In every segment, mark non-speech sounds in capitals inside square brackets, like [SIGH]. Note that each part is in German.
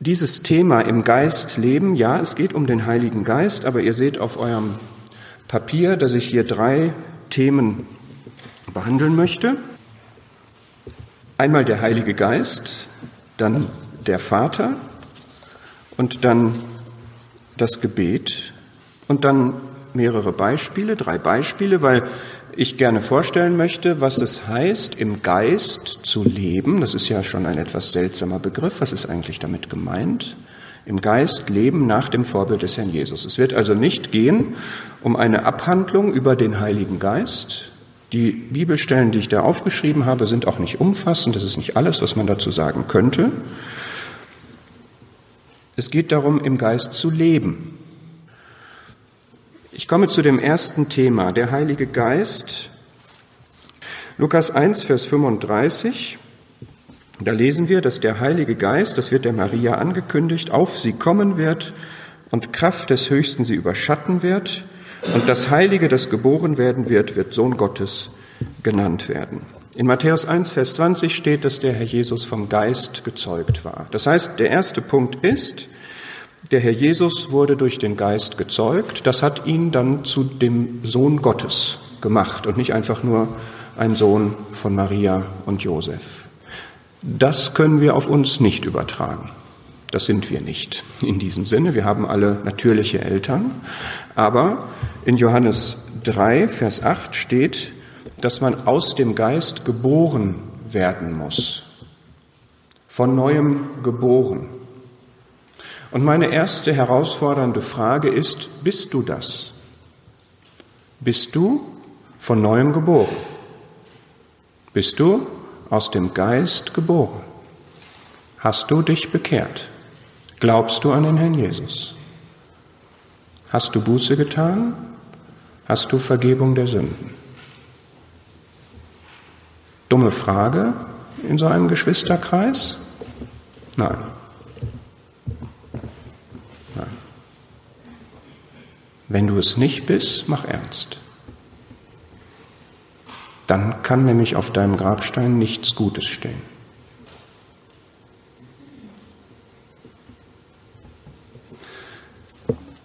dieses Thema im Geist leben, ja, es geht um den Heiligen Geist, aber ihr seht auf eurem Papier, dass ich hier drei Themen behandeln möchte. Einmal der Heilige Geist, dann der Vater und dann das Gebet und dann mehrere Beispiele, drei Beispiele, weil ich gerne vorstellen möchte, was es heißt, im Geist zu leben. Das ist ja schon ein etwas seltsamer Begriff. Was ist eigentlich damit gemeint? Im Geist leben nach dem Vorbild des Herrn Jesus. Es wird also nicht gehen um eine Abhandlung über den Heiligen Geist. Die Bibelstellen, die ich da aufgeschrieben habe, sind auch nicht umfassend. Das ist nicht alles, was man dazu sagen könnte. Es geht darum, im Geist zu leben. Ich komme zu dem ersten Thema, der Heilige Geist. Lukas 1, Vers 35. Da lesen wir, dass der Heilige Geist, das wird der Maria angekündigt, auf sie kommen wird und Kraft des Höchsten sie überschatten wird. Und das Heilige, das geboren werden wird, wird Sohn Gottes genannt werden. In Matthäus 1, Vers 20 steht, dass der Herr Jesus vom Geist gezeugt war. Das heißt, der erste Punkt ist, der Herr Jesus wurde durch den Geist gezeugt. Das hat ihn dann zu dem Sohn Gottes gemacht und nicht einfach nur ein Sohn von Maria und Josef. Das können wir auf uns nicht übertragen. Das sind wir nicht in diesem Sinne. Wir haben alle natürliche Eltern. Aber in Johannes 3, Vers 8 steht, dass man aus dem Geist geboren werden muss. Von neuem geboren. Und meine erste herausfordernde Frage ist, bist du das? Bist du von neuem geboren? Bist du aus dem Geist geboren? Hast du dich bekehrt? Glaubst du an den Herrn Jesus? Hast du Buße getan? Hast du Vergebung der Sünden? Dumme Frage in so einem Geschwisterkreis? Nein. Wenn du es nicht bist, mach ernst. Dann kann nämlich auf deinem Grabstein nichts Gutes stehen.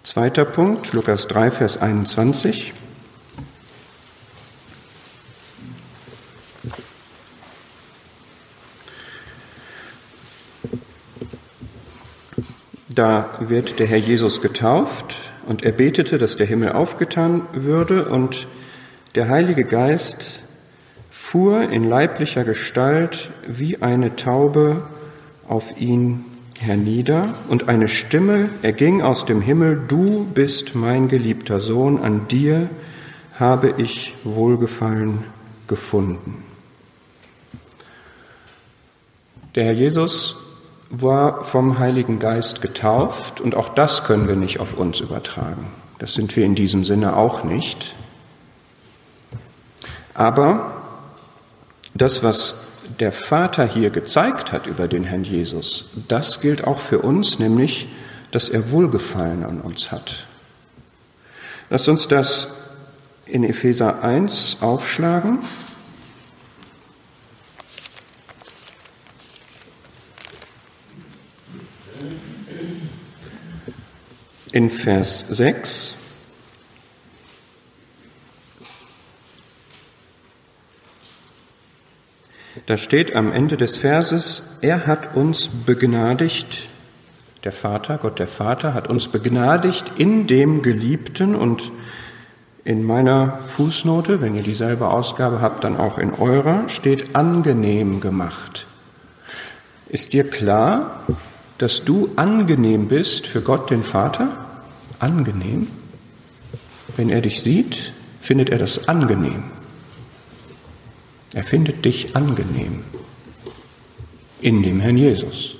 Zweiter Punkt, Lukas 3, Vers 21. Da wird der Herr Jesus getauft und er betete, dass der Himmel aufgetan würde und der Heilige Geist fuhr in leiblicher Gestalt wie eine Taube auf ihn hernieder und eine Stimme erging aus dem Himmel, du bist mein geliebter Sohn, an dir habe ich Wohlgefallen gefunden. Der Herr Jesus war vom Heiligen Geist getauft und auch das können wir nicht auf uns übertragen. Das sind wir in diesem Sinne auch nicht. Aber das, was der Vater hier gezeigt hat über den Herrn Jesus, das gilt auch für uns, nämlich, dass er Wohlgefallen an uns hat. Lasst uns das in Epheser 1 aufschlagen. In Vers 6. Da steht am Ende des Verses, er hat uns begnadigt, der Vater, Gott der Vater hat uns begnadigt in dem Geliebten und in meiner Fußnote, wenn ihr dieselbe Ausgabe habt, dann auch in eurer, steht angenehm gemacht. Ist dir klar, dass du angenehm bist für Gott den Vater? Angenehm? Wenn er dich sieht, findet er das angenehm. Er findet dich angenehm in dem Herrn Jesus.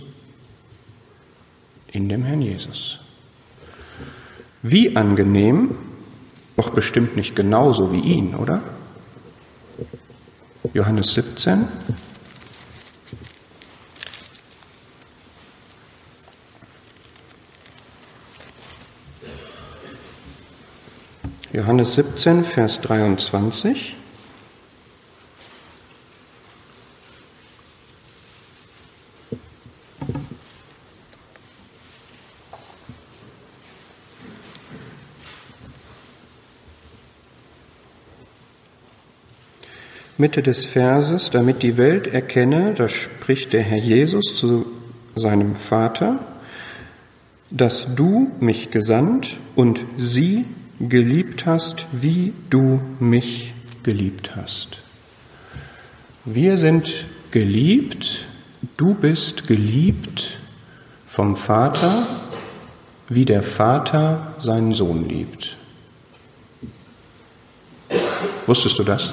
In dem Herrn Jesus. Wie angenehm? Doch bestimmt nicht genauso wie ihn, oder? Johannes 17, Johannes 17, Vers 23. Mitte des Verses, damit die Welt erkenne, da spricht der Herr Jesus zu seinem Vater, dass du mich gesandt und sie geliebt hast, wie du mich geliebt hast. Wir sind geliebt, du bist geliebt vom Vater, wie der Vater seinen Sohn liebt. Wusstest du das?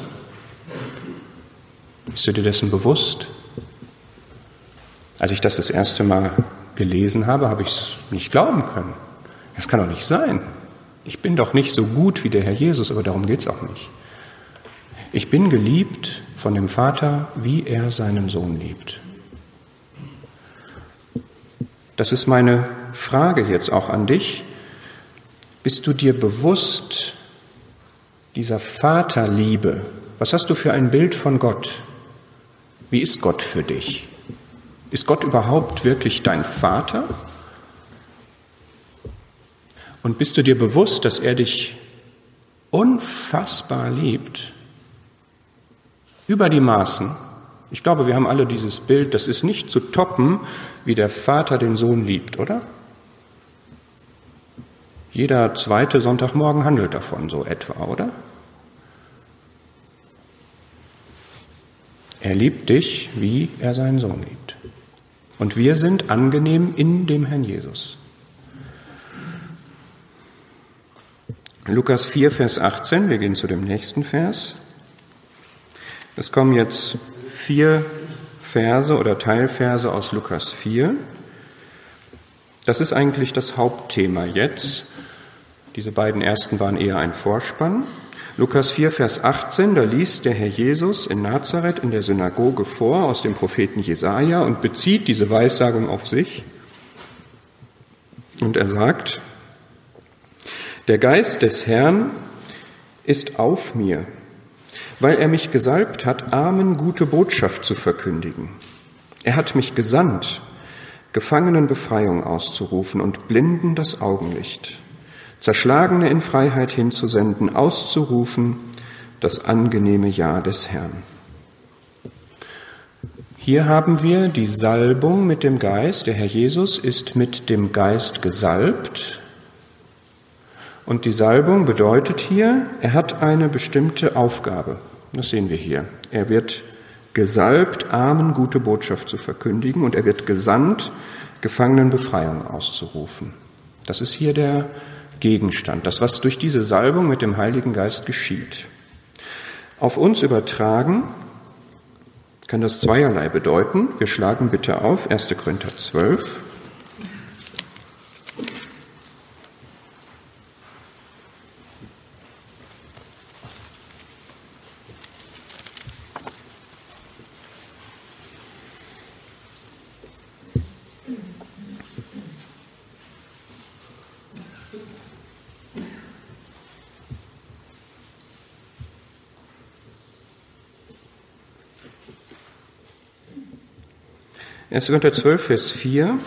Bist du dir dessen bewusst? Als ich das das erste Mal gelesen habe, habe ich es nicht glauben können. Das kann doch nicht sein. Ich bin doch nicht so gut wie der Herr Jesus, aber darum geht es auch nicht. Ich bin geliebt von dem Vater, wie er seinen Sohn liebt. Das ist meine Frage jetzt auch an dich. Bist du dir bewusst dieser Vaterliebe? Was hast du für ein Bild von Gott? Wie ist Gott für dich? Ist Gott überhaupt wirklich dein Vater? Und bist du dir bewusst, dass er dich unfassbar liebt? Über die Maßen. Ich glaube, wir haben alle dieses Bild, das ist nicht zu toppen, wie der Vater den Sohn liebt, oder? Jeder zweite Sonntagmorgen handelt davon so etwa, oder? Er liebt dich, wie er seinen Sohn liebt. Und wir sind angenehm in dem Herrn Jesus. Lukas 4, Vers 18, wir gehen zu dem nächsten Vers. Es kommen jetzt vier Verse oder Teilverse aus Lukas 4. Das ist eigentlich das Hauptthema jetzt. Diese beiden ersten waren eher ein Vorspann. Lukas 4, Vers 18, da liest der Herr Jesus in Nazareth in der Synagoge vor aus dem Propheten Jesaja und bezieht diese Weissagung auf sich. Und er sagt, der Geist des Herrn ist auf mir, weil er mich gesalbt hat, Armen gute Botschaft zu verkündigen. Er hat mich gesandt, Gefangenen Befreiung auszurufen und Blinden das Augenlicht, Zerschlagene in Freiheit hinzusenden, auszurufen das angenehme Ja des Herrn. Hier haben wir die Salbung mit dem Geist. Der Herr Jesus ist mit dem Geist gesalbt, und die Salbung bedeutet hier, er hat eine bestimmte Aufgabe. Das sehen wir hier. Er wird gesalbt, Armen gute Botschaft zu verkündigen und er wird gesandt, Gefangenen Befreiung auszurufen. Das ist hier der Gegenstand, das, was durch diese Salbung mit dem Heiligen Geist geschieht. Auf uns übertragen kann das zweierlei bedeuten. Wir schlagen bitte auf 1. Korinther 12, 1. Korinther 12, Vers 4.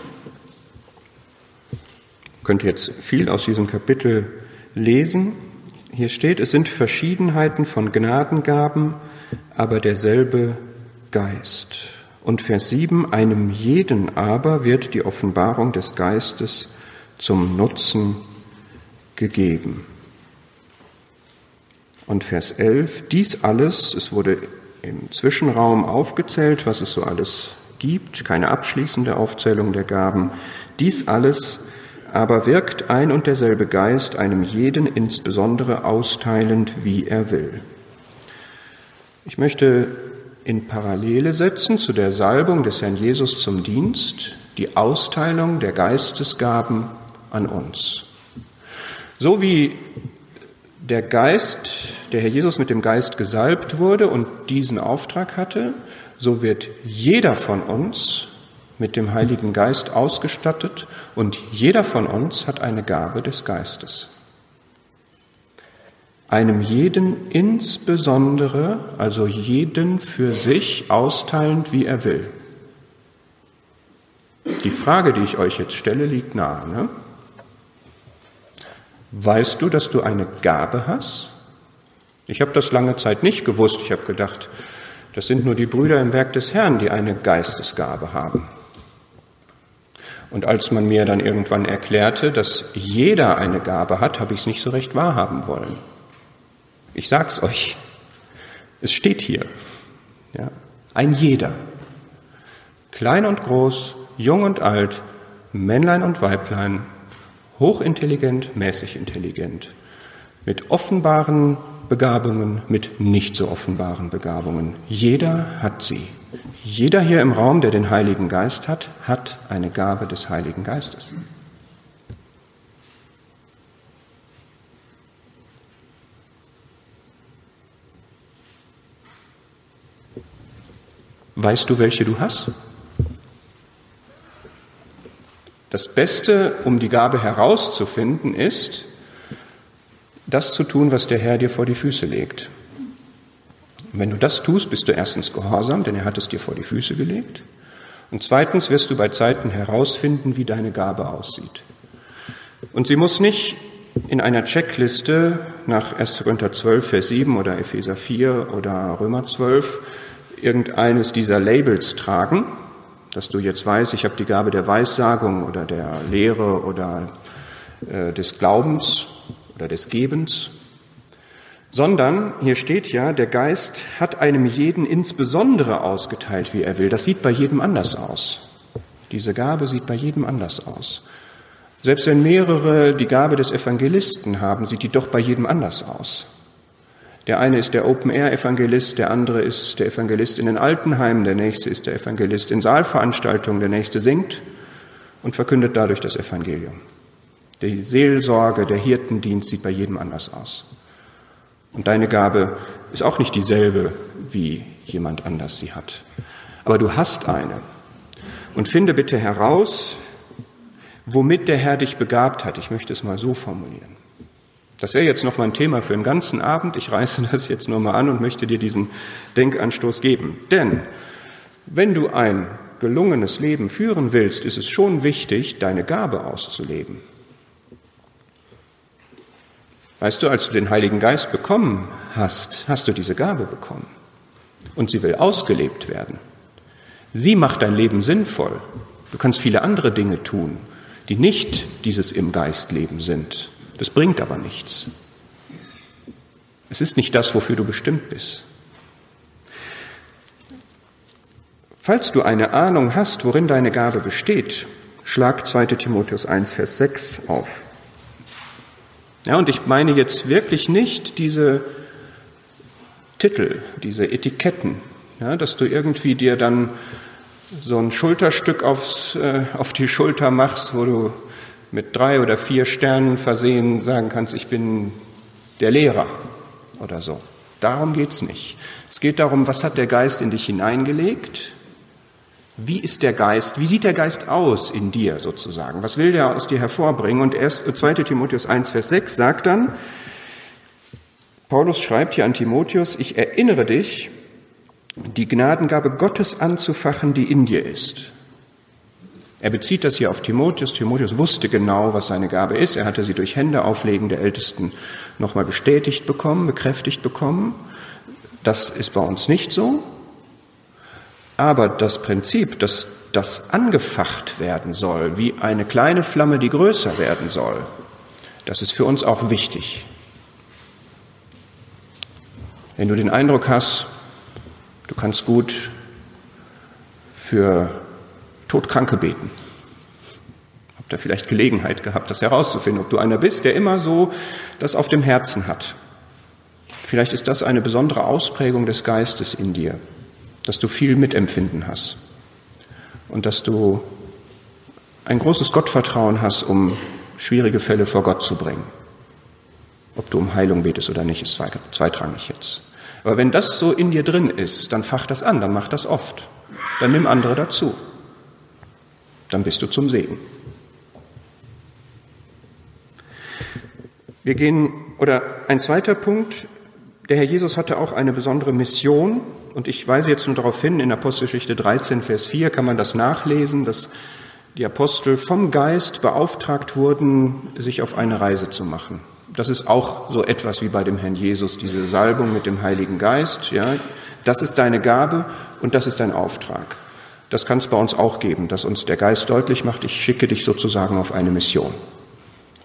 Könnt ihr jetzt viel aus diesem Kapitel lesen. Hier steht, es sind Verschiedenheiten von Gnadengaben, aber derselbe Geist. Und Vers 7, einem jeden aber wird die Offenbarung des Geistes zum Nutzen gegeben. Und Vers 11, dies alles, es wurde im Zwischenraum aufgezählt, was es so alles gibt, keine abschließende Aufzählung der Gaben. Dies alles aber wirkt ein und derselbe Geist einem jeden insbesondere austeilend, wie er will. Ich möchte in Parallele setzen zu der Salbung des Herrn Jesus zum Dienst die Austeilung der Geistesgaben an uns. So wie der Geist, der Herr Jesus mit dem Geist gesalbt wurde und diesen Auftrag hatte, so wird jeder von uns mit dem Heiligen Geist ausgestattet und jeder von uns hat eine Gabe des Geistes. Einem jeden insbesondere, also jeden für sich austeilend, wie er will. Die Frage, die ich euch jetzt stelle, liegt nahe. Ne? Weißt du, dass du eine Gabe hast? Ich habe das lange Zeit nicht gewusst. Ich habe gedacht, das sind nur die Brüder im Werk des Herrn, die eine Geistesgabe haben. Und als man mir dann irgendwann erklärte, dass jeder eine Gabe hat, habe ich es nicht so recht wahrhaben wollen. Ich sag's euch. Es steht hier. Ja, ein jeder. Klein und groß, jung und alt, Männlein und Weiblein, hochintelligent, mäßig intelligent, mit offenbaren Begabungen, mit nicht so offenbaren Begabungen. Jeder hat sie. Jeder hier im Raum, der den Heiligen Geist hat, hat eine Gabe des Heiligen Geistes. Weißt du, welche du hast? Das Beste, um die Gabe herauszufinden, ist, das zu tun, was der Herr dir vor die Füße legt. Und wenn du das tust, bist du erstens gehorsam, denn er hat es dir vor die Füße gelegt. Und zweitens wirst du bei Zeiten herausfinden, wie deine Gabe aussieht. Und sie muss nicht in einer Checkliste nach 1. Korinther 12, Vers 7 oder Epheser 4 oder Römer 12 irgendeines dieser Labels tragen, dass du jetzt weißt, ich habe die Gabe der Weissagung oder der Lehre oder äh, des Glaubens oder des Gebens, sondern hier steht ja, der Geist hat einem jeden insbesondere ausgeteilt, wie er will. Das sieht bei jedem anders aus. Diese Gabe sieht bei jedem anders aus. Selbst wenn mehrere die Gabe des Evangelisten haben, sieht die doch bei jedem anders aus. Der eine ist der Open-Air-Evangelist, der andere ist der Evangelist in den Altenheimen, der nächste ist der Evangelist in Saalveranstaltungen, der nächste singt und verkündet dadurch das Evangelium. Die Seelsorge, der Hirtendienst sieht bei jedem anders aus. Und deine Gabe ist auch nicht dieselbe, wie jemand anders sie hat. Aber du hast eine. Und finde bitte heraus, womit der Herr dich begabt hat. Ich möchte es mal so formulieren. Das wäre jetzt noch mal ein Thema für den ganzen Abend. Ich reiße [LAUGHS] das jetzt nur mal an und möchte dir diesen Denkanstoß geben. Denn wenn du ein gelungenes Leben führen willst, ist es schon wichtig, deine Gabe auszuleben. Weißt du, als du den Heiligen Geist bekommen hast, hast du diese Gabe bekommen. Und sie will ausgelebt werden. Sie macht dein Leben sinnvoll. Du kannst viele andere Dinge tun, die nicht dieses im Geist leben sind. Das bringt aber nichts. Es ist nicht das, wofür du bestimmt bist. Falls du eine Ahnung hast, worin deine Gabe besteht, schlag 2 Timotheus 1, Vers 6 auf. Ja, und ich meine jetzt wirklich nicht diese Titel, diese Etiketten, ja, dass du irgendwie dir dann so ein Schulterstück aufs, äh, auf die Schulter machst, wo du mit drei oder vier Sternen versehen sagen kannst, ich bin der Lehrer oder so. Darum geht's nicht. Es geht darum, was hat der Geist in dich hineingelegt wie ist der Geist? Wie sieht der Geist aus in dir sozusagen? Was will der aus dir hervorbringen? Und erst 2 Timotheus 1, Vers 6 sagt dann, Paulus schreibt hier an Timotheus, ich erinnere dich, die Gnadengabe Gottes anzufachen, die in dir ist. Er bezieht das hier auf Timotheus. Timotheus wusste genau, was seine Gabe ist. Er hatte sie durch Hände auflegen der Ältesten nochmal bestätigt bekommen, bekräftigt bekommen. Das ist bei uns nicht so. Aber das Prinzip, dass das angefacht werden soll, wie eine kleine Flamme, die größer werden soll, das ist für uns auch wichtig. Wenn du den Eindruck hast, du kannst gut für Todkranke beten, habt ihr vielleicht Gelegenheit gehabt, das herauszufinden, ob du einer bist, der immer so das auf dem Herzen hat. Vielleicht ist das eine besondere Ausprägung des Geistes in dir dass du viel Mitempfinden hast und dass du ein großes Gottvertrauen hast, um schwierige Fälle vor Gott zu bringen. Ob du um Heilung betest oder nicht, ist zweitrangig jetzt. Aber wenn das so in dir drin ist, dann fach das an, dann mach das oft. Dann nimm andere dazu. Dann bist du zum Segen. Wir gehen, oder ein zweiter Punkt, der Herr Jesus hatte auch eine besondere Mission, und ich weise jetzt nur darauf hin, in Apostelgeschichte 13, Vers 4 kann man das nachlesen, dass die Apostel vom Geist beauftragt wurden, sich auf eine Reise zu machen. Das ist auch so etwas wie bei dem Herrn Jesus, diese Salbung mit dem Heiligen Geist. Ja, das ist deine Gabe und das ist dein Auftrag. Das kann es bei uns auch geben, dass uns der Geist deutlich macht, ich schicke dich sozusagen auf eine Mission.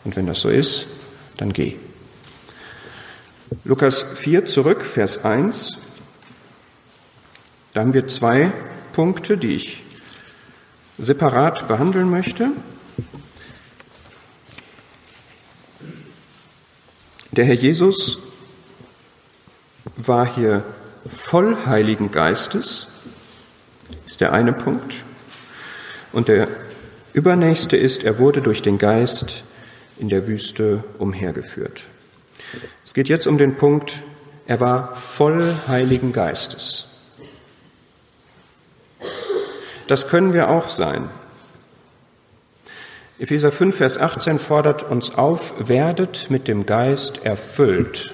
Und wenn das so ist, dann geh. Lukas 4 zurück, Vers 1. Da haben wir zwei Punkte, die ich separat behandeln möchte. Der Herr Jesus war hier voll Heiligen Geistes, ist der eine Punkt. Und der übernächste ist, er wurde durch den Geist in der Wüste umhergeführt. Es geht jetzt um den Punkt, er war voll Heiligen Geistes. Das können wir auch sein. Epheser 5, Vers 18 fordert uns auf, werdet mit dem Geist erfüllt.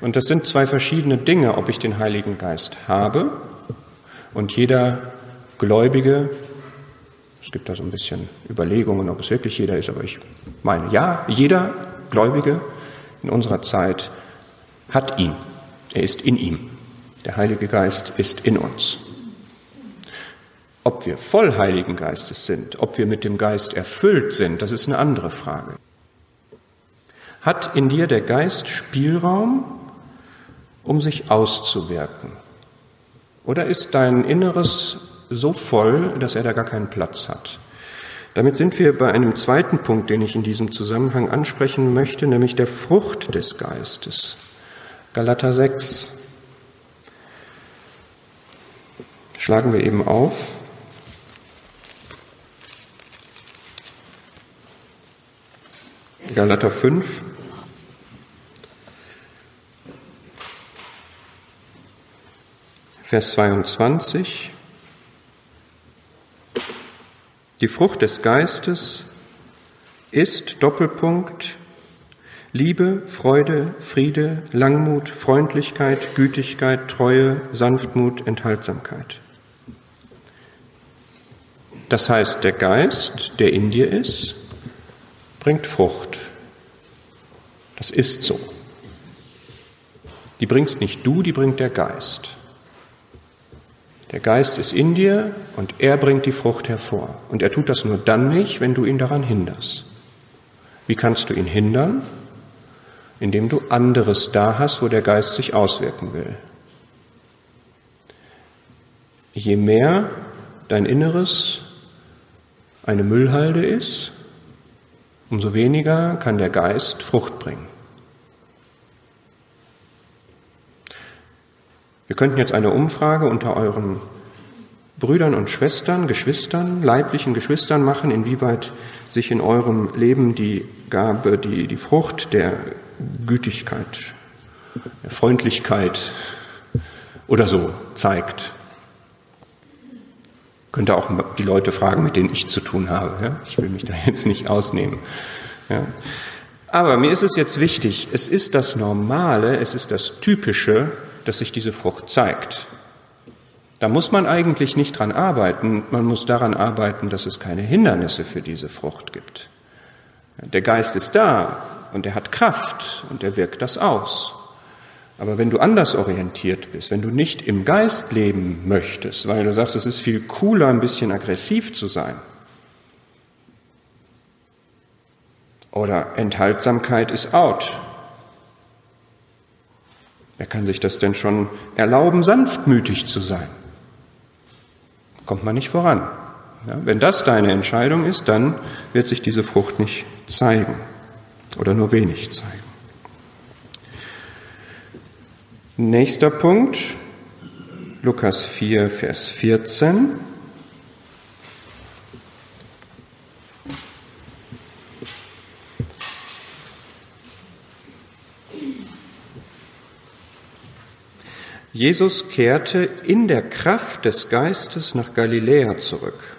Und das sind zwei verschiedene Dinge, ob ich den Heiligen Geist habe und jeder Gläubige, es gibt da so ein bisschen Überlegungen, ob es wirklich jeder ist, aber ich meine, ja, jeder Gläubige in unserer Zeit hat ihn. Er ist in ihm. Der Heilige Geist ist in uns. Ob wir voll Heiligen Geistes sind, ob wir mit dem Geist erfüllt sind, das ist eine andere Frage. Hat in dir der Geist Spielraum, um sich auszuwirken? Oder ist dein Inneres so voll, dass er da gar keinen Platz hat? Damit sind wir bei einem zweiten Punkt, den ich in diesem Zusammenhang ansprechen möchte, nämlich der Frucht des Geistes. Galater 6. Schlagen wir eben auf. Galater 5. Vers 22. Die Frucht des Geistes ist Doppelpunkt Liebe, Freude, Friede, Langmut, Freundlichkeit, Gütigkeit, Treue, Sanftmut, Enthaltsamkeit. Das heißt, der Geist, der in dir ist, bringt Frucht. Das ist so. Die bringst nicht du, die bringt der Geist. Der Geist ist in dir und er bringt die Frucht hervor. Und er tut das nur dann nicht, wenn du ihn daran hinderst. Wie kannst du ihn hindern? Indem du anderes da hast, wo der Geist sich auswirken will. Je mehr dein Inneres eine Müllhalde ist, umso weniger kann der Geist Frucht bringen. Wir könnten jetzt eine Umfrage unter euren Brüdern und Schwestern, Geschwistern, leiblichen Geschwistern machen, inwieweit sich in eurem Leben die Gabe, die, die Frucht der Gütigkeit, der Freundlichkeit oder so zeigt. Könnte auch die Leute fragen, mit denen ich zu tun habe. Ja? Ich will mich da [LAUGHS] jetzt nicht ausnehmen. Ja? Aber mir ist es jetzt wichtig, es ist das Normale, es ist das Typische, dass sich diese Frucht zeigt. Da muss man eigentlich nicht dran arbeiten, man muss daran arbeiten, dass es keine Hindernisse für diese Frucht gibt. Der Geist ist da und er hat Kraft und er wirkt das aus. Aber wenn du anders orientiert bist, wenn du nicht im Geist leben möchtest, weil du sagst, es ist viel cooler, ein bisschen aggressiv zu sein, oder Enthaltsamkeit ist out, Wer kann sich das denn schon erlauben, sanftmütig zu sein? Kommt man nicht voran. Ja, wenn das deine Entscheidung ist, dann wird sich diese Frucht nicht zeigen oder nur wenig zeigen. Nächster Punkt, Lukas 4, Vers 14. Jesus kehrte in der Kraft des Geistes nach Galiläa zurück.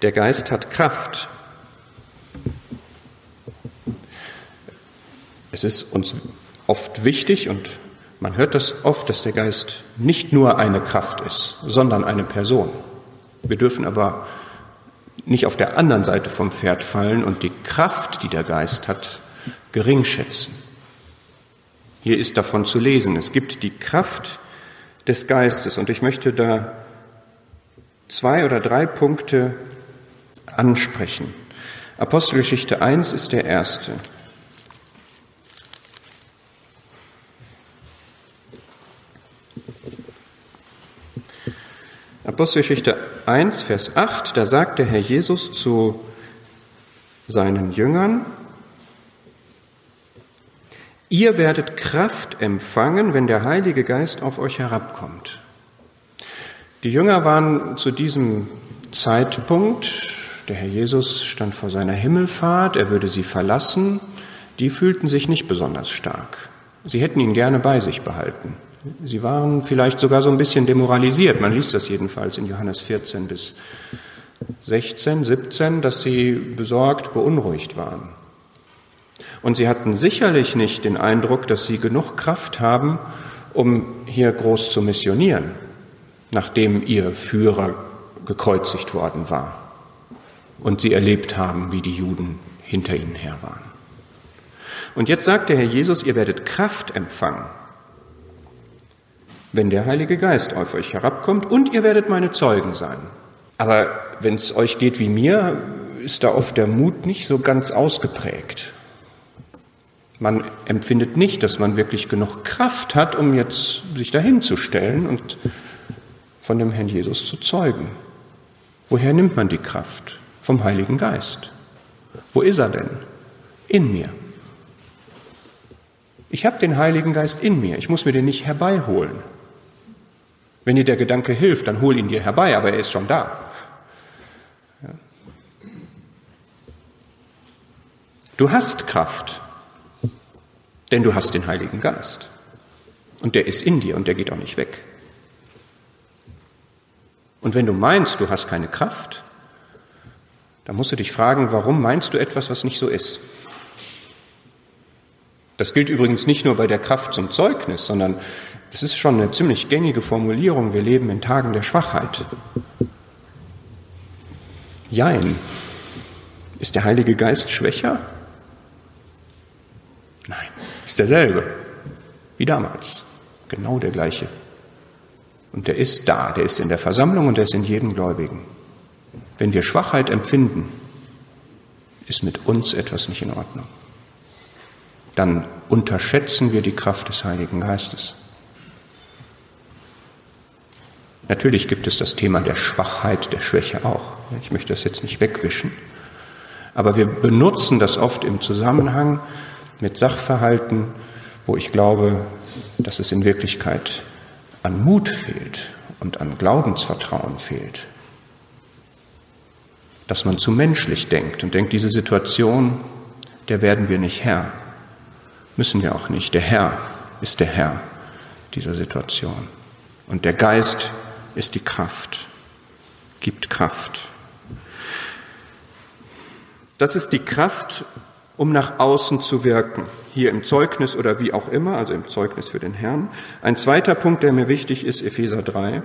Der Geist hat Kraft. Es ist uns oft wichtig und man hört das oft, dass der Geist nicht nur eine Kraft ist, sondern eine Person. Wir dürfen aber nicht auf der anderen Seite vom Pferd fallen und die Kraft, die der Geist hat, gering schätzen. Hier ist davon zu lesen. Es gibt die Kraft des Geistes und ich möchte da zwei oder drei Punkte ansprechen. Apostelgeschichte 1 ist der erste. Apostelgeschichte 1, Vers 8, da sagt der Herr Jesus zu seinen Jüngern, ihr werdet Kraft empfangen, wenn der Heilige Geist auf euch herabkommt. Die Jünger waren zu diesem Zeitpunkt, der Herr Jesus stand vor seiner Himmelfahrt, er würde sie verlassen, die fühlten sich nicht besonders stark. Sie hätten ihn gerne bei sich behalten. Sie waren vielleicht sogar so ein bisschen demoralisiert. Man liest das jedenfalls in Johannes 14 bis 16, 17, dass sie besorgt, beunruhigt waren. Und sie hatten sicherlich nicht den Eindruck, dass sie genug Kraft haben, um hier groß zu missionieren, nachdem ihr Führer gekreuzigt worden war und sie erlebt haben, wie die Juden hinter ihnen her waren. Und jetzt sagt der Herr Jesus, ihr werdet Kraft empfangen, wenn der Heilige Geist auf euch herabkommt und ihr werdet meine Zeugen sein. Aber wenn es euch geht wie mir, ist da oft der Mut nicht so ganz ausgeprägt. Man empfindet nicht, dass man wirklich genug Kraft hat, um jetzt sich dahin zu stellen und von dem Herrn Jesus zu zeugen. Woher nimmt man die Kraft? Vom Heiligen Geist. Wo ist er denn? In mir. Ich habe den Heiligen Geist in mir. Ich muss mir den nicht herbeiholen. Wenn dir der Gedanke hilft, dann hol ihn dir herbei, aber er ist schon da. Du hast Kraft, denn du hast den Heiligen Geist. Und der ist in dir und der geht auch nicht weg. Und wenn du meinst, du hast keine Kraft, dann musst du dich fragen, warum meinst du etwas, was nicht so ist? Das gilt übrigens nicht nur bei der Kraft zum Zeugnis, sondern das ist schon eine ziemlich gängige Formulierung. Wir leben in Tagen der Schwachheit. Jein. Ist der Heilige Geist schwächer? Nein, ist derselbe. Wie damals. Genau der gleiche. Und der ist da, der ist in der Versammlung und der ist in jedem Gläubigen. Wenn wir Schwachheit empfinden, ist mit uns etwas nicht in Ordnung. Dann unterschätzen wir die Kraft des Heiligen Geistes. Natürlich gibt es das Thema der Schwachheit, der Schwäche auch. Ich möchte das jetzt nicht wegwischen. Aber wir benutzen das oft im Zusammenhang mit Sachverhalten, wo ich glaube, dass es in Wirklichkeit an Mut fehlt und an Glaubensvertrauen fehlt. Dass man zu menschlich denkt und denkt, diese Situation, der werden wir nicht Herr. Müssen wir auch nicht. Der Herr ist der Herr dieser Situation. Und der Geist ist die Kraft, gibt Kraft. Das ist die Kraft, um nach außen zu wirken, hier im Zeugnis oder wie auch immer, also im Zeugnis für den Herrn. Ein zweiter Punkt, der mir wichtig ist, Epheser 3.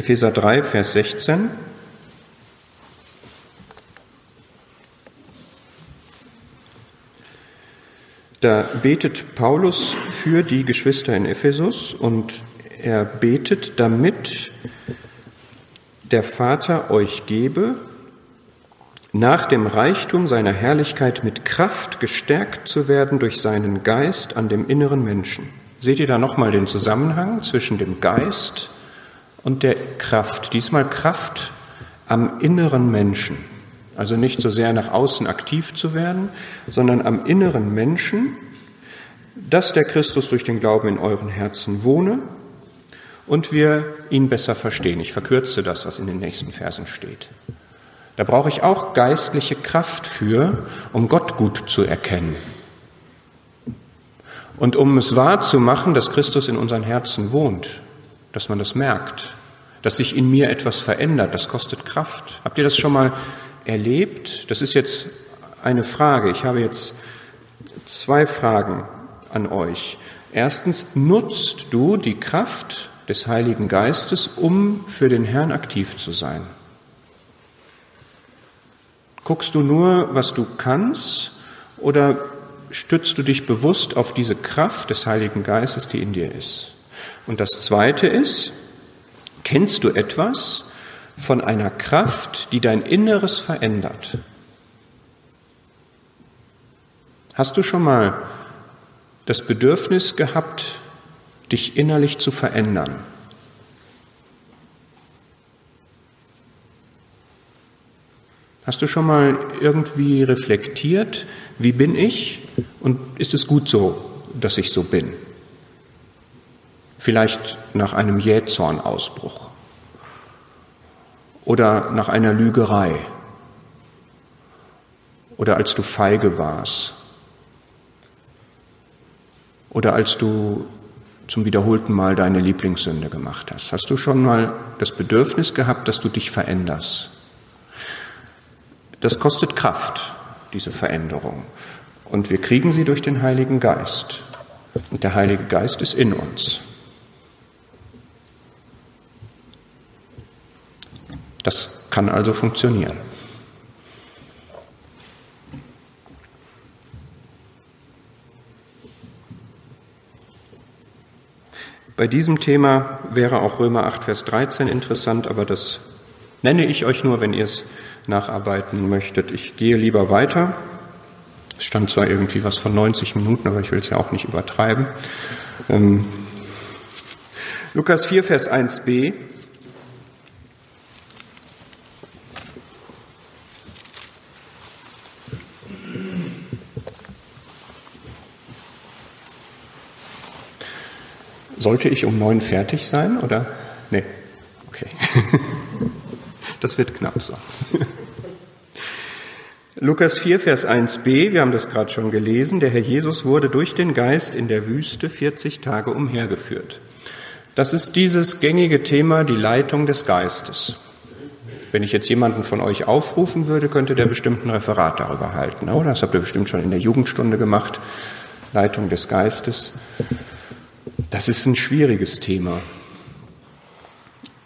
Epheser 3, Vers 16. Da betet Paulus für die Geschwister in Ephesus und er betet, damit der Vater euch gebe, nach dem Reichtum seiner Herrlichkeit mit Kraft gestärkt zu werden durch seinen Geist an dem inneren Menschen. Seht ihr da nochmal den Zusammenhang zwischen dem Geist und der Kraft. Diesmal Kraft am inneren Menschen. Also nicht so sehr nach außen aktiv zu werden, sondern am inneren Menschen, dass der Christus durch den Glauben in euren Herzen wohne und wir ihn besser verstehen. Ich verkürze das, was in den nächsten Versen steht. Da brauche ich auch geistliche Kraft für, um Gott gut zu erkennen. Und um es wahrzumachen, dass Christus in unseren Herzen wohnt dass man das merkt, dass sich in mir etwas verändert. Das kostet Kraft. Habt ihr das schon mal erlebt? Das ist jetzt eine Frage. Ich habe jetzt zwei Fragen an euch. Erstens, nutzt du die Kraft des Heiligen Geistes, um für den Herrn aktiv zu sein? Guckst du nur, was du kannst, oder stützt du dich bewusst auf diese Kraft des Heiligen Geistes, die in dir ist? Und das Zweite ist, kennst du etwas von einer Kraft, die dein Inneres verändert? Hast du schon mal das Bedürfnis gehabt, dich innerlich zu verändern? Hast du schon mal irgendwie reflektiert, wie bin ich und ist es gut so, dass ich so bin? Vielleicht nach einem Jähzornausbruch oder nach einer Lügerei oder als du feige warst oder als du zum wiederholten Mal deine Lieblingssünde gemacht hast? Hast du schon mal das Bedürfnis gehabt, dass du dich veränderst? Das kostet Kraft, diese Veränderung. Und wir kriegen sie durch den Heiligen Geist. Und der Heilige Geist ist in uns. Das kann also funktionieren. Bei diesem Thema wäre auch Römer 8, Vers 13 interessant, aber das nenne ich euch nur, wenn ihr es nacharbeiten möchtet. Ich gehe lieber weiter. Es stand zwar irgendwie was von 90 Minuten, aber ich will es ja auch nicht übertreiben. Ähm, Lukas 4, Vers 1b. Sollte ich um neun fertig sein oder? Nee. Okay. [LAUGHS] Das wird knapp sonst. [LAUGHS] Lukas 4, Vers 1b, wir haben das gerade schon gelesen, der Herr Jesus wurde durch den Geist in der Wüste 40 Tage umhergeführt. Das ist dieses gängige Thema, die Leitung des Geistes. Wenn ich jetzt jemanden von euch aufrufen würde, könnte der bestimmt ein Referat darüber halten, oder? Das habt ihr bestimmt schon in der Jugendstunde gemacht. Leitung des Geistes. Das ist ein schwieriges Thema.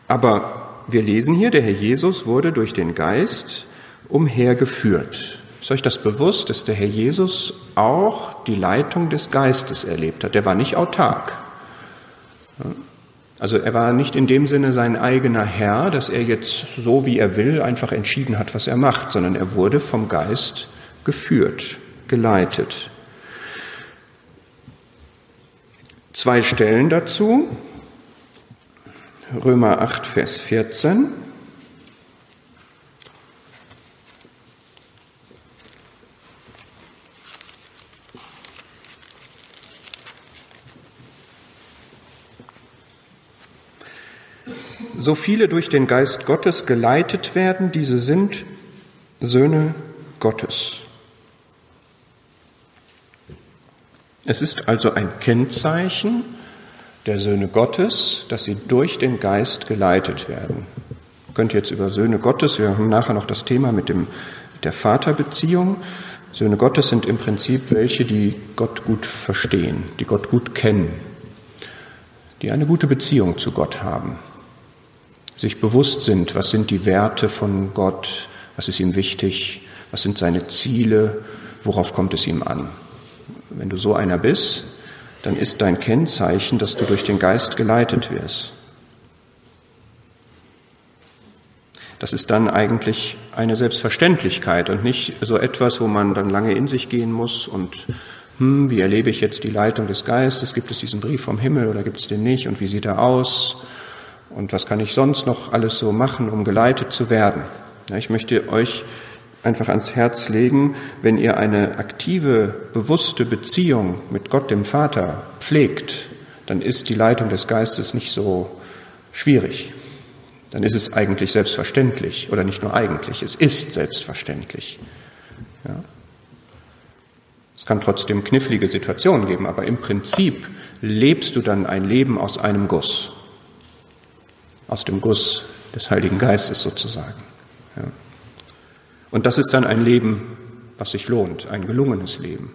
Aber wir lesen hier, der Herr Jesus wurde durch den Geist umhergeführt. Ist euch das bewusst, dass der Herr Jesus auch die Leitung des Geistes erlebt hat? Der war nicht autark. Also er war nicht in dem Sinne sein eigener Herr, dass er jetzt so wie er will einfach entschieden hat, was er macht, sondern er wurde vom Geist geführt, geleitet. Zwei Stellen dazu. Römer 8, Vers 14. So viele durch den Geist Gottes geleitet werden, diese sind Söhne Gottes. Es ist also ein Kennzeichen der Söhne Gottes, dass sie durch den Geist geleitet werden. Ihr könnt jetzt über Söhne Gottes, wir haben nachher noch das Thema mit dem, der Vaterbeziehung. Söhne Gottes sind im Prinzip welche, die Gott gut verstehen, die Gott gut kennen, die eine gute Beziehung zu Gott haben, sich bewusst sind, was sind die Werte von Gott, was ist ihm wichtig, was sind seine Ziele, worauf kommt es ihm an. Wenn du so einer bist, dann ist dein Kennzeichen, dass du durch den Geist geleitet wirst. Das ist dann eigentlich eine Selbstverständlichkeit und nicht so etwas, wo man dann lange in sich gehen muss und hm, wie erlebe ich jetzt die Leitung des Geistes? Gibt es diesen Brief vom Himmel oder gibt es den nicht? Und wie sieht er aus? Und was kann ich sonst noch alles so machen, um geleitet zu werden? Ja, ich möchte euch einfach ans Herz legen, wenn ihr eine aktive, bewusste Beziehung mit Gott, dem Vater, pflegt, dann ist die Leitung des Geistes nicht so schwierig. Dann ist es eigentlich selbstverständlich oder nicht nur eigentlich, es ist selbstverständlich. Ja. Es kann trotzdem knifflige Situationen geben, aber im Prinzip lebst du dann ein Leben aus einem Guss. aus dem Guss des Heiligen Geistes sozusagen. Ja. Und das ist dann ein Leben, was sich lohnt, ein gelungenes Leben.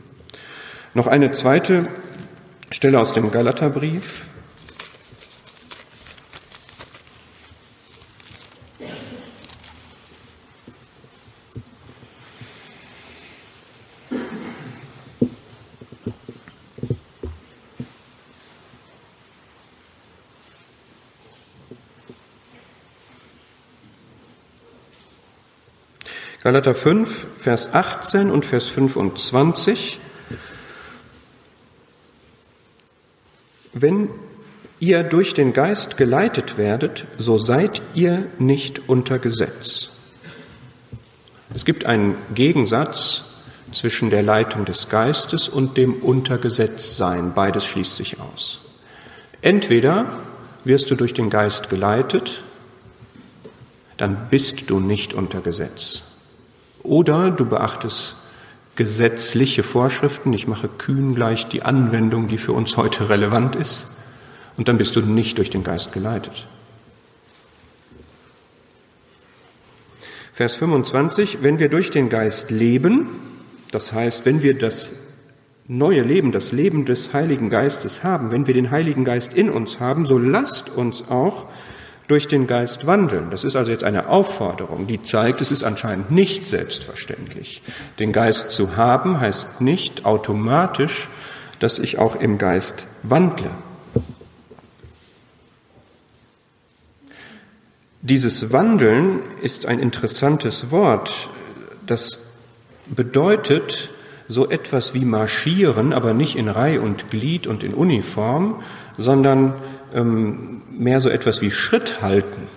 Noch eine zweite Stelle aus dem Galaterbrief, Galater 5, Vers 18 und Vers 25. Wenn ihr durch den Geist geleitet werdet, so seid ihr nicht unter Gesetz. Es gibt einen Gegensatz zwischen der Leitung des Geistes und dem Untergesetzsein. Beides schließt sich aus. Entweder wirst du durch den Geist geleitet, dann bist du nicht unter Gesetz. Oder du beachtest gesetzliche Vorschriften, ich mache kühn gleich die Anwendung, die für uns heute relevant ist, und dann bist du nicht durch den Geist geleitet. Vers 25, wenn wir durch den Geist leben, das heißt, wenn wir das neue Leben, das Leben des Heiligen Geistes haben, wenn wir den Heiligen Geist in uns haben, so lasst uns auch durch den Geist wandeln. Das ist also jetzt eine Aufforderung, die zeigt, es ist anscheinend nicht selbstverständlich. Den Geist zu haben heißt nicht automatisch, dass ich auch im Geist wandle. Dieses Wandeln ist ein interessantes Wort. Das bedeutet so etwas wie marschieren, aber nicht in Reih und Glied und in Uniform, sondern ähm, mehr so etwas wie Schritt halten.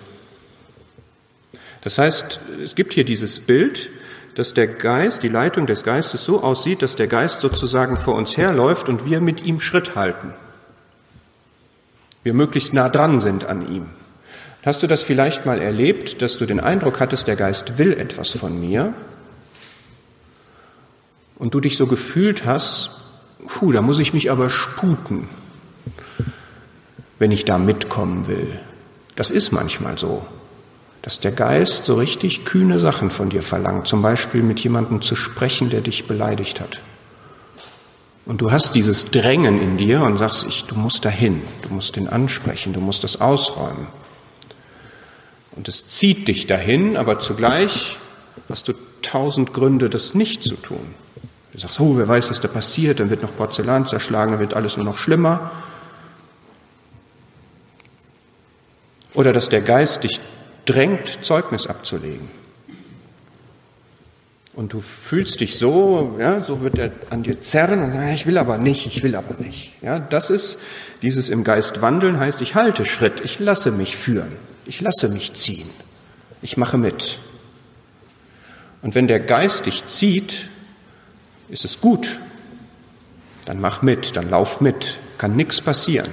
Das heißt, es gibt hier dieses Bild, dass der Geist, die Leitung des Geistes so aussieht, dass der Geist sozusagen vor uns herläuft und wir mit ihm Schritt halten. Wir möglichst nah dran sind an ihm. Hast du das vielleicht mal erlebt, dass du den Eindruck hattest, der Geist will etwas von mir und du dich so gefühlt hast, puh, da muss ich mich aber sputen wenn ich da mitkommen will. Das ist manchmal so, dass der Geist so richtig kühne Sachen von dir verlangt, zum Beispiel mit jemandem zu sprechen, der dich beleidigt hat. Und du hast dieses Drängen in dir und sagst, ich, du musst dahin, du musst den ansprechen, du musst das ausräumen. Und es zieht dich dahin, aber zugleich hast du tausend Gründe, das nicht zu tun. Du sagst, oh, wer weiß, was da passiert, dann wird noch Porzellan zerschlagen, dann wird alles nur noch schlimmer. Oder dass der Geist dich drängt, Zeugnis abzulegen. Und du fühlst dich so, ja, so wird er an dir zerren und sagen, ich will aber nicht, ich will aber nicht. Ja, das ist dieses im Geist wandeln heißt, ich halte Schritt, ich lasse mich führen, ich lasse mich ziehen, ich mache mit. Und wenn der Geist dich zieht, ist es gut. Dann mach mit, dann lauf mit, kann nichts passieren.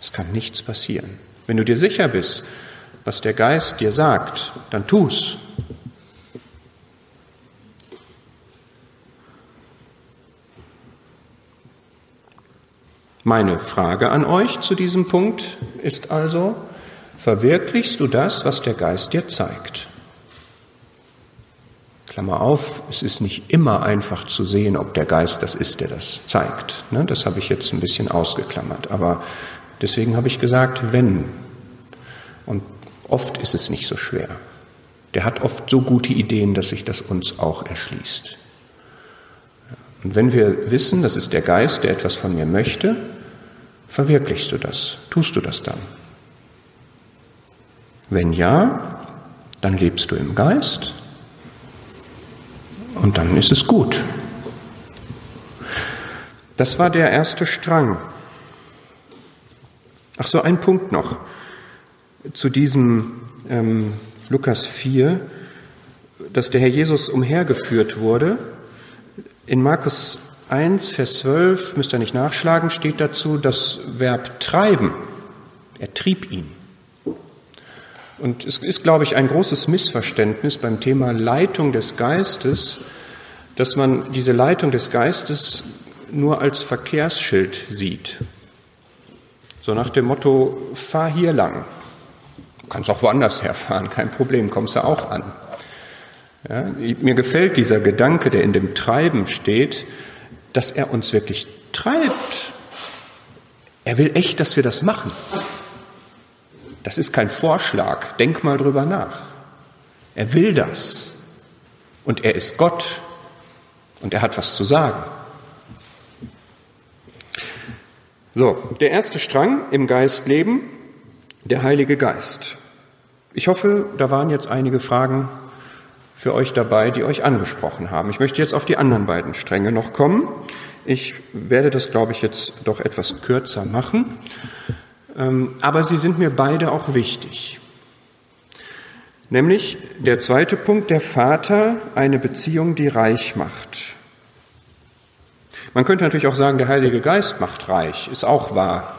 Es kann nichts passieren. Wenn du dir sicher bist, was der Geist dir sagt, dann tu's. Meine Frage an euch zu diesem Punkt ist also, verwirklichst du das, was der Geist dir zeigt? Klammer auf, es ist nicht immer einfach zu sehen, ob der Geist das ist, der das zeigt. Ne, das habe ich jetzt ein bisschen ausgeklammert. Aber Deswegen habe ich gesagt, wenn. Und oft ist es nicht so schwer. Der hat oft so gute Ideen, dass sich das uns auch erschließt. Und wenn wir wissen, das ist der Geist, der etwas von mir möchte, verwirklichst du das, tust du das dann. Wenn ja, dann lebst du im Geist und dann ist es gut. Das war der erste Strang. Ach so, ein Punkt noch zu diesem ähm, Lukas 4, dass der Herr Jesus umhergeführt wurde. In Markus 1, Vers 12, müsst ihr nicht nachschlagen, steht dazu das Verb treiben. Er trieb ihn. Und es ist, glaube ich, ein großes Missverständnis beim Thema Leitung des Geistes, dass man diese Leitung des Geistes nur als Verkehrsschild sieht. So nach dem Motto, fahr hier lang. Kannst auch woanders herfahren, kein Problem, kommst du auch an. Ja, mir gefällt dieser Gedanke, der in dem Treiben steht, dass er uns wirklich treibt. Er will echt, dass wir das machen. Das ist kein Vorschlag. Denk mal drüber nach. Er will das. Und er ist Gott. Und er hat was zu sagen. So, der erste Strang im Geist leben, der Heilige Geist. Ich hoffe, da waren jetzt einige Fragen für euch dabei, die euch angesprochen haben. Ich möchte jetzt auf die anderen beiden Stränge noch kommen. Ich werde das, glaube ich, jetzt doch etwas kürzer machen, ähm, aber sie sind mir beide auch wichtig. Nämlich der zweite Punkt, der Vater, eine Beziehung, die reich macht. Man könnte natürlich auch sagen, der Heilige Geist macht reich, ist auch wahr.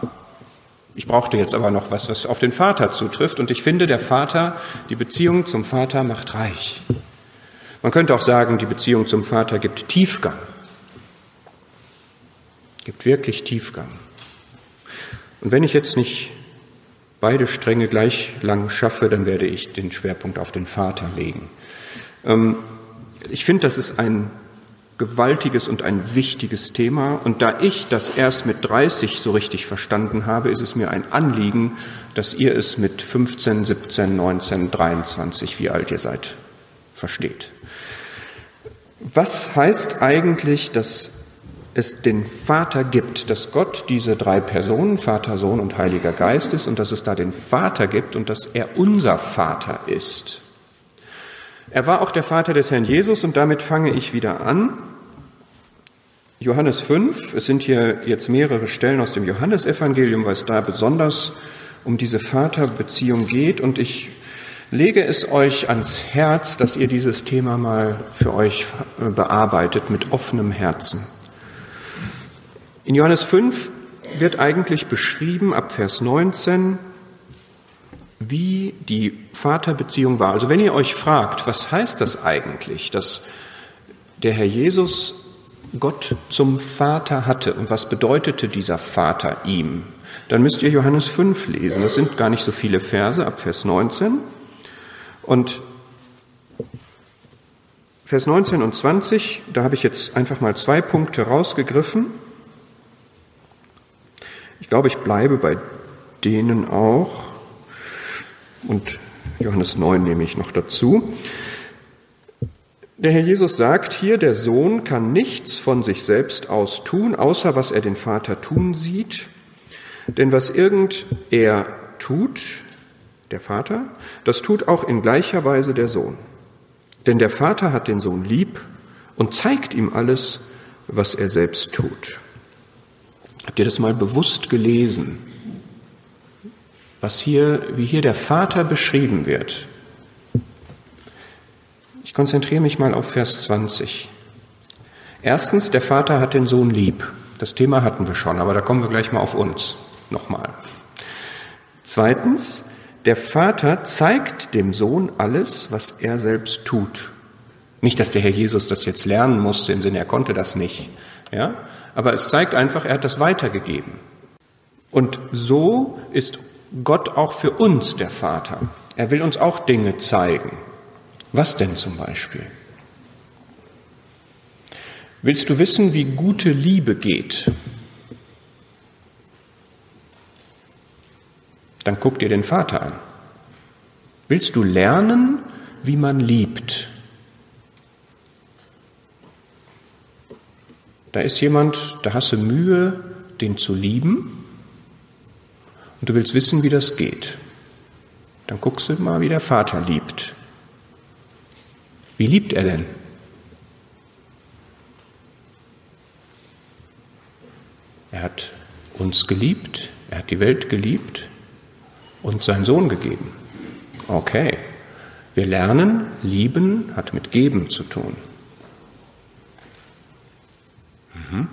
Ich brauchte jetzt aber noch was, was auf den Vater zutrifft. Und ich finde, der Vater, die Beziehung zum Vater macht reich. Man könnte auch sagen, die Beziehung zum Vater gibt Tiefgang. Gibt wirklich Tiefgang. Und wenn ich jetzt nicht beide Stränge gleich lang schaffe, dann werde ich den Schwerpunkt auf den Vater legen. Ähm, ich finde, das ist ein gewaltiges und ein wichtiges Thema. Und da ich das erst mit 30 so richtig verstanden habe, ist es mir ein Anliegen, dass ihr es mit 15, 17, 19, 23, wie alt ihr seid, versteht. Was heißt eigentlich, dass es den Vater gibt, dass Gott diese drei Personen, Vater, Sohn und Heiliger Geist ist und dass es da den Vater gibt und dass er unser Vater ist? Er war auch der Vater des Herrn Jesus und damit fange ich wieder an. Johannes 5, es sind hier jetzt mehrere Stellen aus dem Johannesevangelium, weil es da besonders um diese Vaterbeziehung geht und ich lege es euch ans Herz, dass ihr dieses Thema mal für euch bearbeitet mit offenem Herzen. In Johannes 5 wird eigentlich beschrieben ab Vers 19, wie die Vaterbeziehung war. Also wenn ihr euch fragt, was heißt das eigentlich, dass der Herr Jesus Gott zum Vater hatte und was bedeutete dieser Vater ihm, dann müsst ihr Johannes 5 lesen. Das sind gar nicht so viele Verse ab Vers 19. Und Vers 19 und 20, da habe ich jetzt einfach mal zwei Punkte rausgegriffen. Ich glaube, ich bleibe bei denen auch. Und Johannes 9 nehme ich noch dazu. Der Herr Jesus sagt hier, der Sohn kann nichts von sich selbst aus tun, außer was er den Vater tun sieht. Denn was irgend er tut, der Vater, das tut auch in gleicher Weise der Sohn. Denn der Vater hat den Sohn lieb und zeigt ihm alles, was er selbst tut. Habt ihr das mal bewusst gelesen? Was hier, wie hier der Vater beschrieben wird. Ich konzentriere mich mal auf Vers 20. Erstens, der Vater hat den Sohn lieb. Das Thema hatten wir schon, aber da kommen wir gleich mal auf uns. Nochmal. Zweitens, der Vater zeigt dem Sohn alles, was er selbst tut. Nicht, dass der Herr Jesus das jetzt lernen musste, im Sinne, er konnte das nicht. Ja? Aber es zeigt einfach, er hat das weitergegeben. Und so ist Gott auch für uns der Vater. Er will uns auch Dinge zeigen. Was denn zum Beispiel? Willst du wissen, wie gute Liebe geht? Dann guck dir den Vater an. Willst du lernen, wie man liebt? Da ist jemand, da hast du Mühe, den zu lieben und du willst wissen, wie das geht. Dann guckst du mal, wie der Vater liebt. Wie liebt er denn? Er hat uns geliebt, er hat die Welt geliebt und seinen Sohn gegeben. Okay, wir lernen, lieben hat mit geben zu tun. Mhm.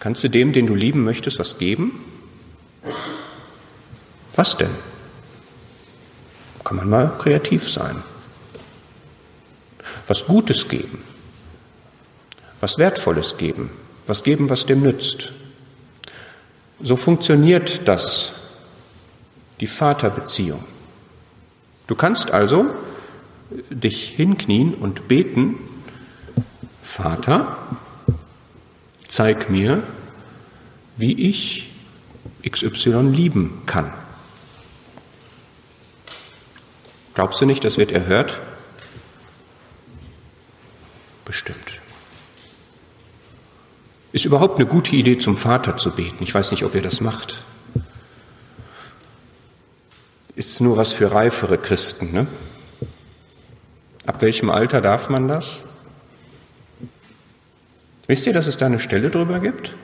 Kannst du dem, den du lieben möchtest, was geben? Was denn? Kann man mal kreativ sein. Was Gutes geben. Was Wertvolles geben. Was geben, was dem nützt. So funktioniert das, die Vaterbeziehung. Du kannst also dich hinknien und beten, Vater, zeig mir, wie ich XY lieben kann. Glaubst du nicht, das wird erhört? Bestimmt. Ist überhaupt eine gute Idee, zum Vater zu beten. Ich weiß nicht, ob ihr das macht. Ist nur was für reifere Christen, ne? Ab welchem Alter darf man das? Wisst ihr, dass es da eine Stelle drüber gibt?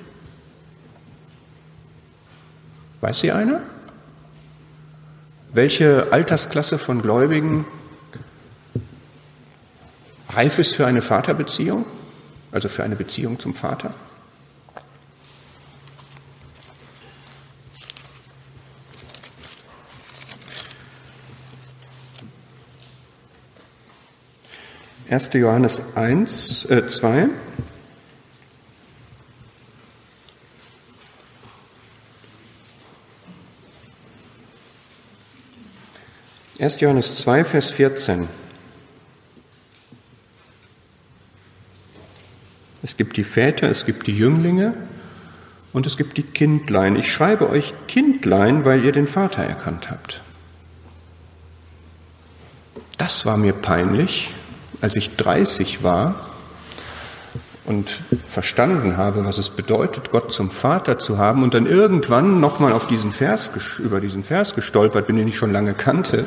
Weiß sie einer? Welche Altersklasse von Gläubigen reif ist für eine Vaterbeziehung, also für eine Beziehung zum Vater? Erste Johannes 1, äh, 2. 1. Johannes 2, Vers 14. Es gibt die Väter, es gibt die Jünglinge und es gibt die Kindlein. Ich schreibe euch Kindlein, weil ihr den Vater erkannt habt. Das war mir peinlich, als ich 30 war und verstanden habe, was es bedeutet, Gott zum Vater zu haben und dann irgendwann nochmal auf diesen Vers, über diesen Vers gestolpert bin, den ich schon lange kannte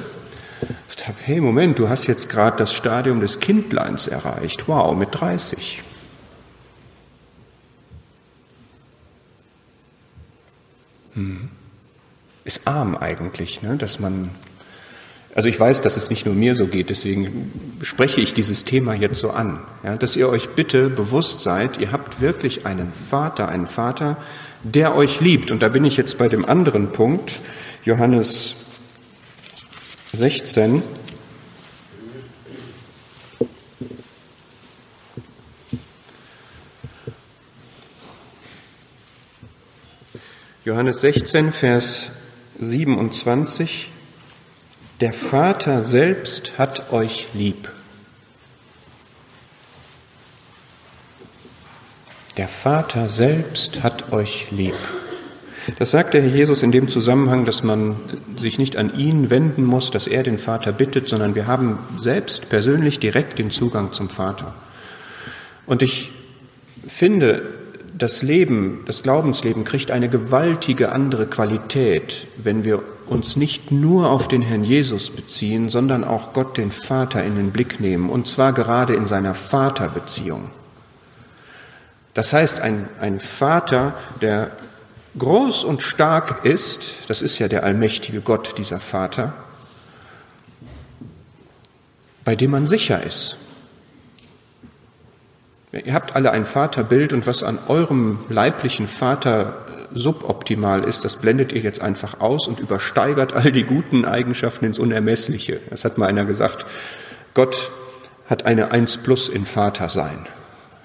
ich habe, hey, Moment, du hast jetzt gerade das Stadium des Kindleins erreicht. Wow, mit 30. Hm. Ist arm eigentlich, ne? dass man, also ich weiß, dass es nicht nur mir so geht, deswegen spreche ich dieses Thema jetzt so an, ja? dass ihr euch bitte bewusst seid, ihr habt wirklich einen Vater, einen Vater, der euch liebt. Und da bin ich jetzt bei dem anderen Punkt, Johannes 16. Johannes 16, Vers 27. Der Vater selbst hat euch lieb. Der Vater selbst hat euch lieb. Das sagt der Herr Jesus in dem Zusammenhang, dass man sich nicht an ihn wenden muss, dass er den Vater bittet, sondern wir haben selbst persönlich direkt den Zugang zum Vater. Und ich finde, das Leben, das Glaubensleben kriegt eine gewaltige andere Qualität, wenn wir uns nicht nur auf den Herrn Jesus beziehen, sondern auch Gott den Vater in den Blick nehmen, und zwar gerade in seiner Vaterbeziehung. Das heißt, ein, ein Vater, der groß und stark ist, das ist ja der allmächtige Gott, dieser Vater, bei dem man sicher ist. Ihr habt alle ein Vaterbild und was an eurem leiblichen Vater suboptimal ist, das blendet ihr jetzt einfach aus und übersteigert all die guten Eigenschaften ins Unermessliche. Das hat mal einer gesagt. Gott hat eine Eins plus in Vater sein.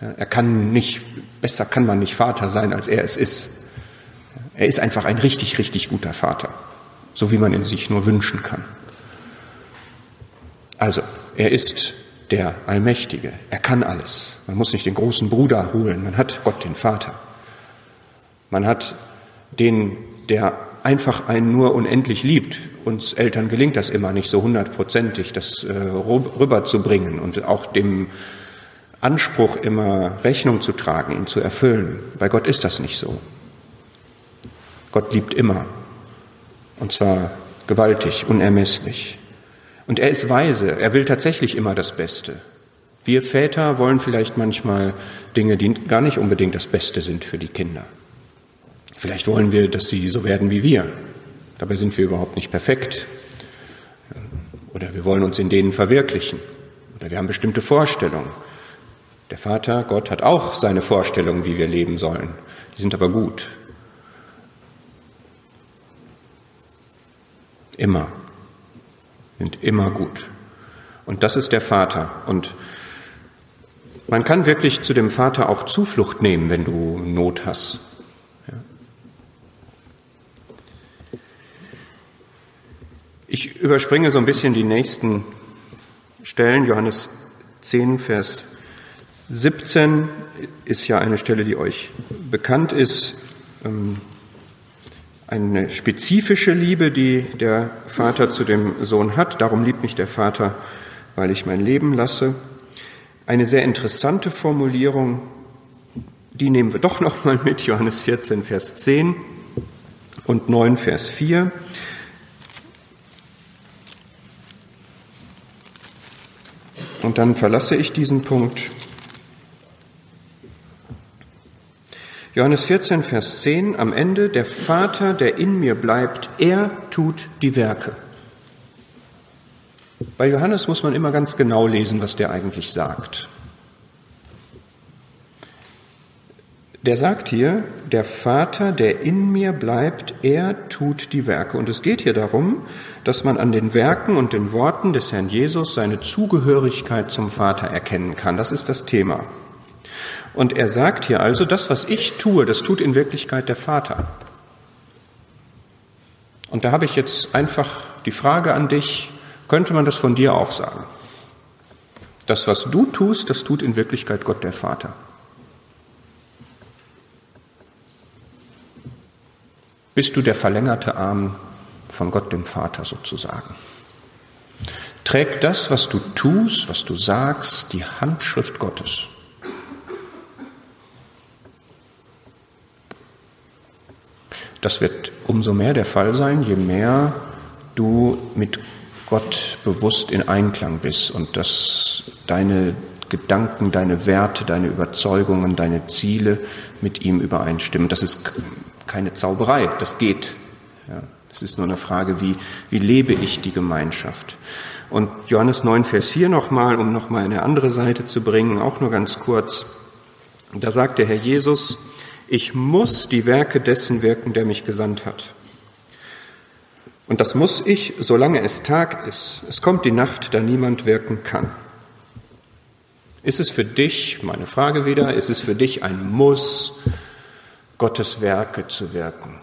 Er kann nicht, besser kann man nicht Vater sein, als er es ist. Er ist einfach ein richtig, richtig guter Vater, so wie man ihn sich nur wünschen kann. Also, er ist der Allmächtige, er kann alles. Man muss nicht den großen Bruder holen, man hat Gott den Vater. Man hat den, der einfach einen nur unendlich liebt. Uns Eltern gelingt das immer nicht so hundertprozentig, das äh, rüberzubringen und auch dem Anspruch immer Rechnung zu tragen, ihn zu erfüllen. Bei Gott ist das nicht so. Gott liebt immer. Und zwar gewaltig, unermesslich. Und er ist weise. Er will tatsächlich immer das Beste. Wir Väter wollen vielleicht manchmal Dinge, die gar nicht unbedingt das Beste sind für die Kinder. Vielleicht wollen wir, dass sie so werden wie wir. Dabei sind wir überhaupt nicht perfekt. Oder wir wollen uns in denen verwirklichen. Oder wir haben bestimmte Vorstellungen. Der Vater, Gott, hat auch seine Vorstellungen, wie wir leben sollen. Die sind aber gut. Immer. Sind immer gut. Und das ist der Vater. Und man kann wirklich zu dem Vater auch Zuflucht nehmen, wenn du Not hast. Ja. Ich überspringe so ein bisschen die nächsten Stellen. Johannes 10, Vers 17 ist ja eine Stelle, die euch bekannt ist. Eine spezifische Liebe, die der Vater zu dem Sohn hat. Darum liebt mich der Vater, weil ich mein Leben lasse. Eine sehr interessante Formulierung, die nehmen wir doch noch mal mit, Johannes 14, Vers 10 und 9, Vers 4. Und dann verlasse ich diesen Punkt. Johannes 14, Vers 10 am Ende, der Vater, der in mir bleibt, er tut die Werke. Bei Johannes muss man immer ganz genau lesen, was der eigentlich sagt. Der sagt hier, der Vater, der in mir bleibt, er tut die Werke. Und es geht hier darum, dass man an den Werken und den Worten des Herrn Jesus seine Zugehörigkeit zum Vater erkennen kann. Das ist das Thema. Und er sagt hier also, das, was ich tue, das tut in Wirklichkeit der Vater. Und da habe ich jetzt einfach die Frage an dich, könnte man das von dir auch sagen? Das, was du tust, das tut in Wirklichkeit Gott der Vater. Bist du der verlängerte Arm von Gott dem Vater sozusagen? Trägt das, was du tust, was du sagst, die Handschrift Gottes? Das wird umso mehr der Fall sein, je mehr du mit Gott bewusst in Einklang bist und dass deine Gedanken, deine Werte, deine Überzeugungen, deine Ziele mit ihm übereinstimmen. Das ist keine Zauberei, das geht. Ja, es ist nur eine Frage, wie, wie lebe ich die Gemeinschaft. Und Johannes 9, Vers 4 nochmal, um nochmal eine andere Seite zu bringen, auch nur ganz kurz. Da sagt der Herr Jesus, ich muss die Werke dessen wirken, der mich gesandt hat. Und das muss ich, solange es Tag ist. Es kommt die Nacht, da niemand wirken kann. Ist es für dich, meine Frage wieder, ist es für dich ein Muss, Gottes Werke zu wirken?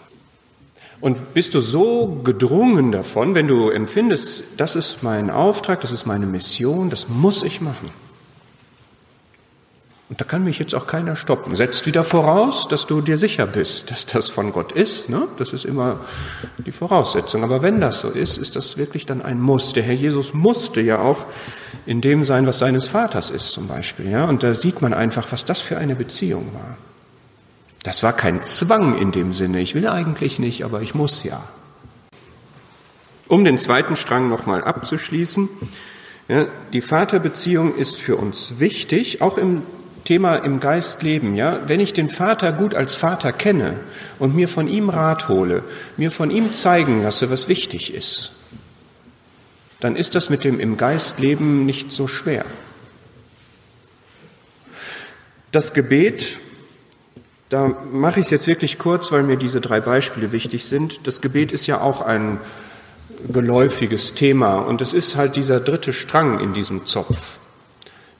Und bist du so gedrungen davon, wenn du empfindest, das ist mein Auftrag, das ist meine Mission, das muss ich machen? Und da kann mich jetzt auch keiner stoppen. Setzt wieder voraus, dass du dir sicher bist, dass das von Gott ist. Ne? Das ist immer die Voraussetzung. Aber wenn das so ist, ist das wirklich dann ein Muss. Der Herr Jesus musste ja auch in dem sein, was seines Vaters ist zum Beispiel. Ja? Und da sieht man einfach, was das für eine Beziehung war. Das war kein Zwang in dem Sinne. Ich will eigentlich nicht, aber ich muss ja. Um den zweiten Strang nochmal abzuschließen. Ja, die Vaterbeziehung ist für uns wichtig, auch im Thema im Geist leben, ja, wenn ich den Vater gut als Vater kenne und mir von ihm Rat hole, mir von ihm zeigen lasse, was wichtig ist, dann ist das mit dem im Geist leben nicht so schwer. Das Gebet, da mache ich es jetzt wirklich kurz, weil mir diese drei Beispiele wichtig sind. Das Gebet ist ja auch ein geläufiges Thema und es ist halt dieser dritte Strang in diesem Zopf.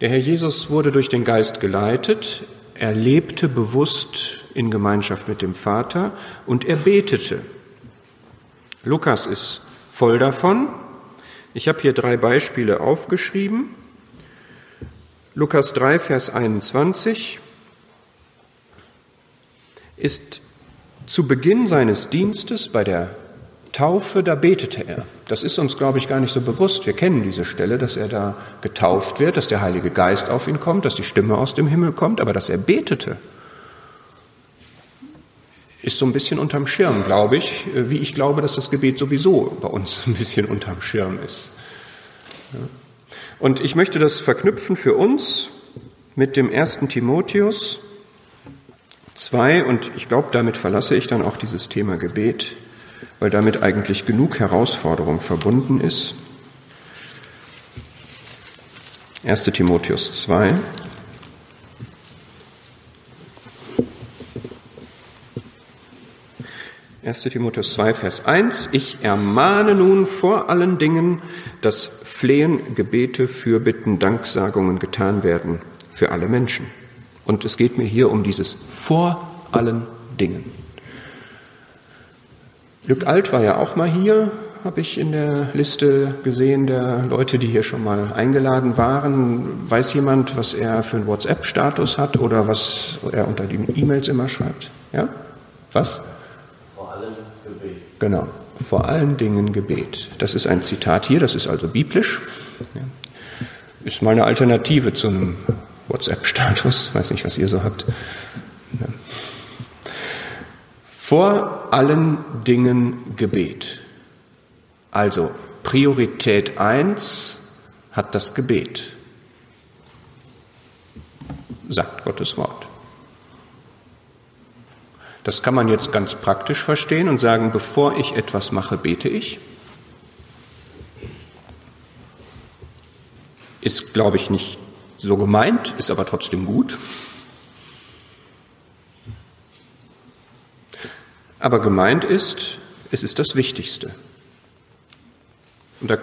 Der Herr Jesus wurde durch den Geist geleitet, er lebte bewusst in Gemeinschaft mit dem Vater und er betete. Lukas ist voll davon. Ich habe hier drei Beispiele aufgeschrieben. Lukas 3, Vers 21 ist zu Beginn seines Dienstes bei der Taufe, da betete er. Das ist uns, glaube ich, gar nicht so bewusst. Wir kennen diese Stelle, dass er da getauft wird, dass der Heilige Geist auf ihn kommt, dass die Stimme aus dem Himmel kommt, aber dass er betete, ist so ein bisschen unterm Schirm, glaube ich, wie ich glaube, dass das Gebet sowieso bei uns ein bisschen unterm Schirm ist. Und ich möchte das verknüpfen für uns mit dem ersten Timotheus 2 und ich glaube, damit verlasse ich dann auch dieses Thema Gebet weil damit eigentlich genug Herausforderung verbunden ist. 1 Timotheus 2. Erste Timotheus 2, Vers 1. Ich ermahne nun vor allen Dingen, dass Flehen, Gebete, Fürbitten, Danksagungen getan werden für alle Menschen. Und es geht mir hier um dieses vor allen Dingen. Lück Alt war ja auch mal hier habe ich in der Liste gesehen der Leute, die hier schon mal eingeladen waren. Weiß jemand, was er für einen WhatsApp-Status hat oder was er unter die E-Mails immer schreibt? Ja? Was? Vor allem Gebet. Genau. Vor allen Dingen Gebet. Das ist ein Zitat hier, das ist also biblisch. Ist mal eine Alternative zu einem WhatsApp-Status. Weiß nicht, was ihr so habt. Vor allen Dingen Gebet. Also Priorität 1 hat das Gebet, sagt Gottes Wort. Das kann man jetzt ganz praktisch verstehen und sagen, bevor ich etwas mache, bete ich. Ist, glaube ich, nicht so gemeint, ist aber trotzdem gut. Aber gemeint ist, es ist das Wichtigste. Und da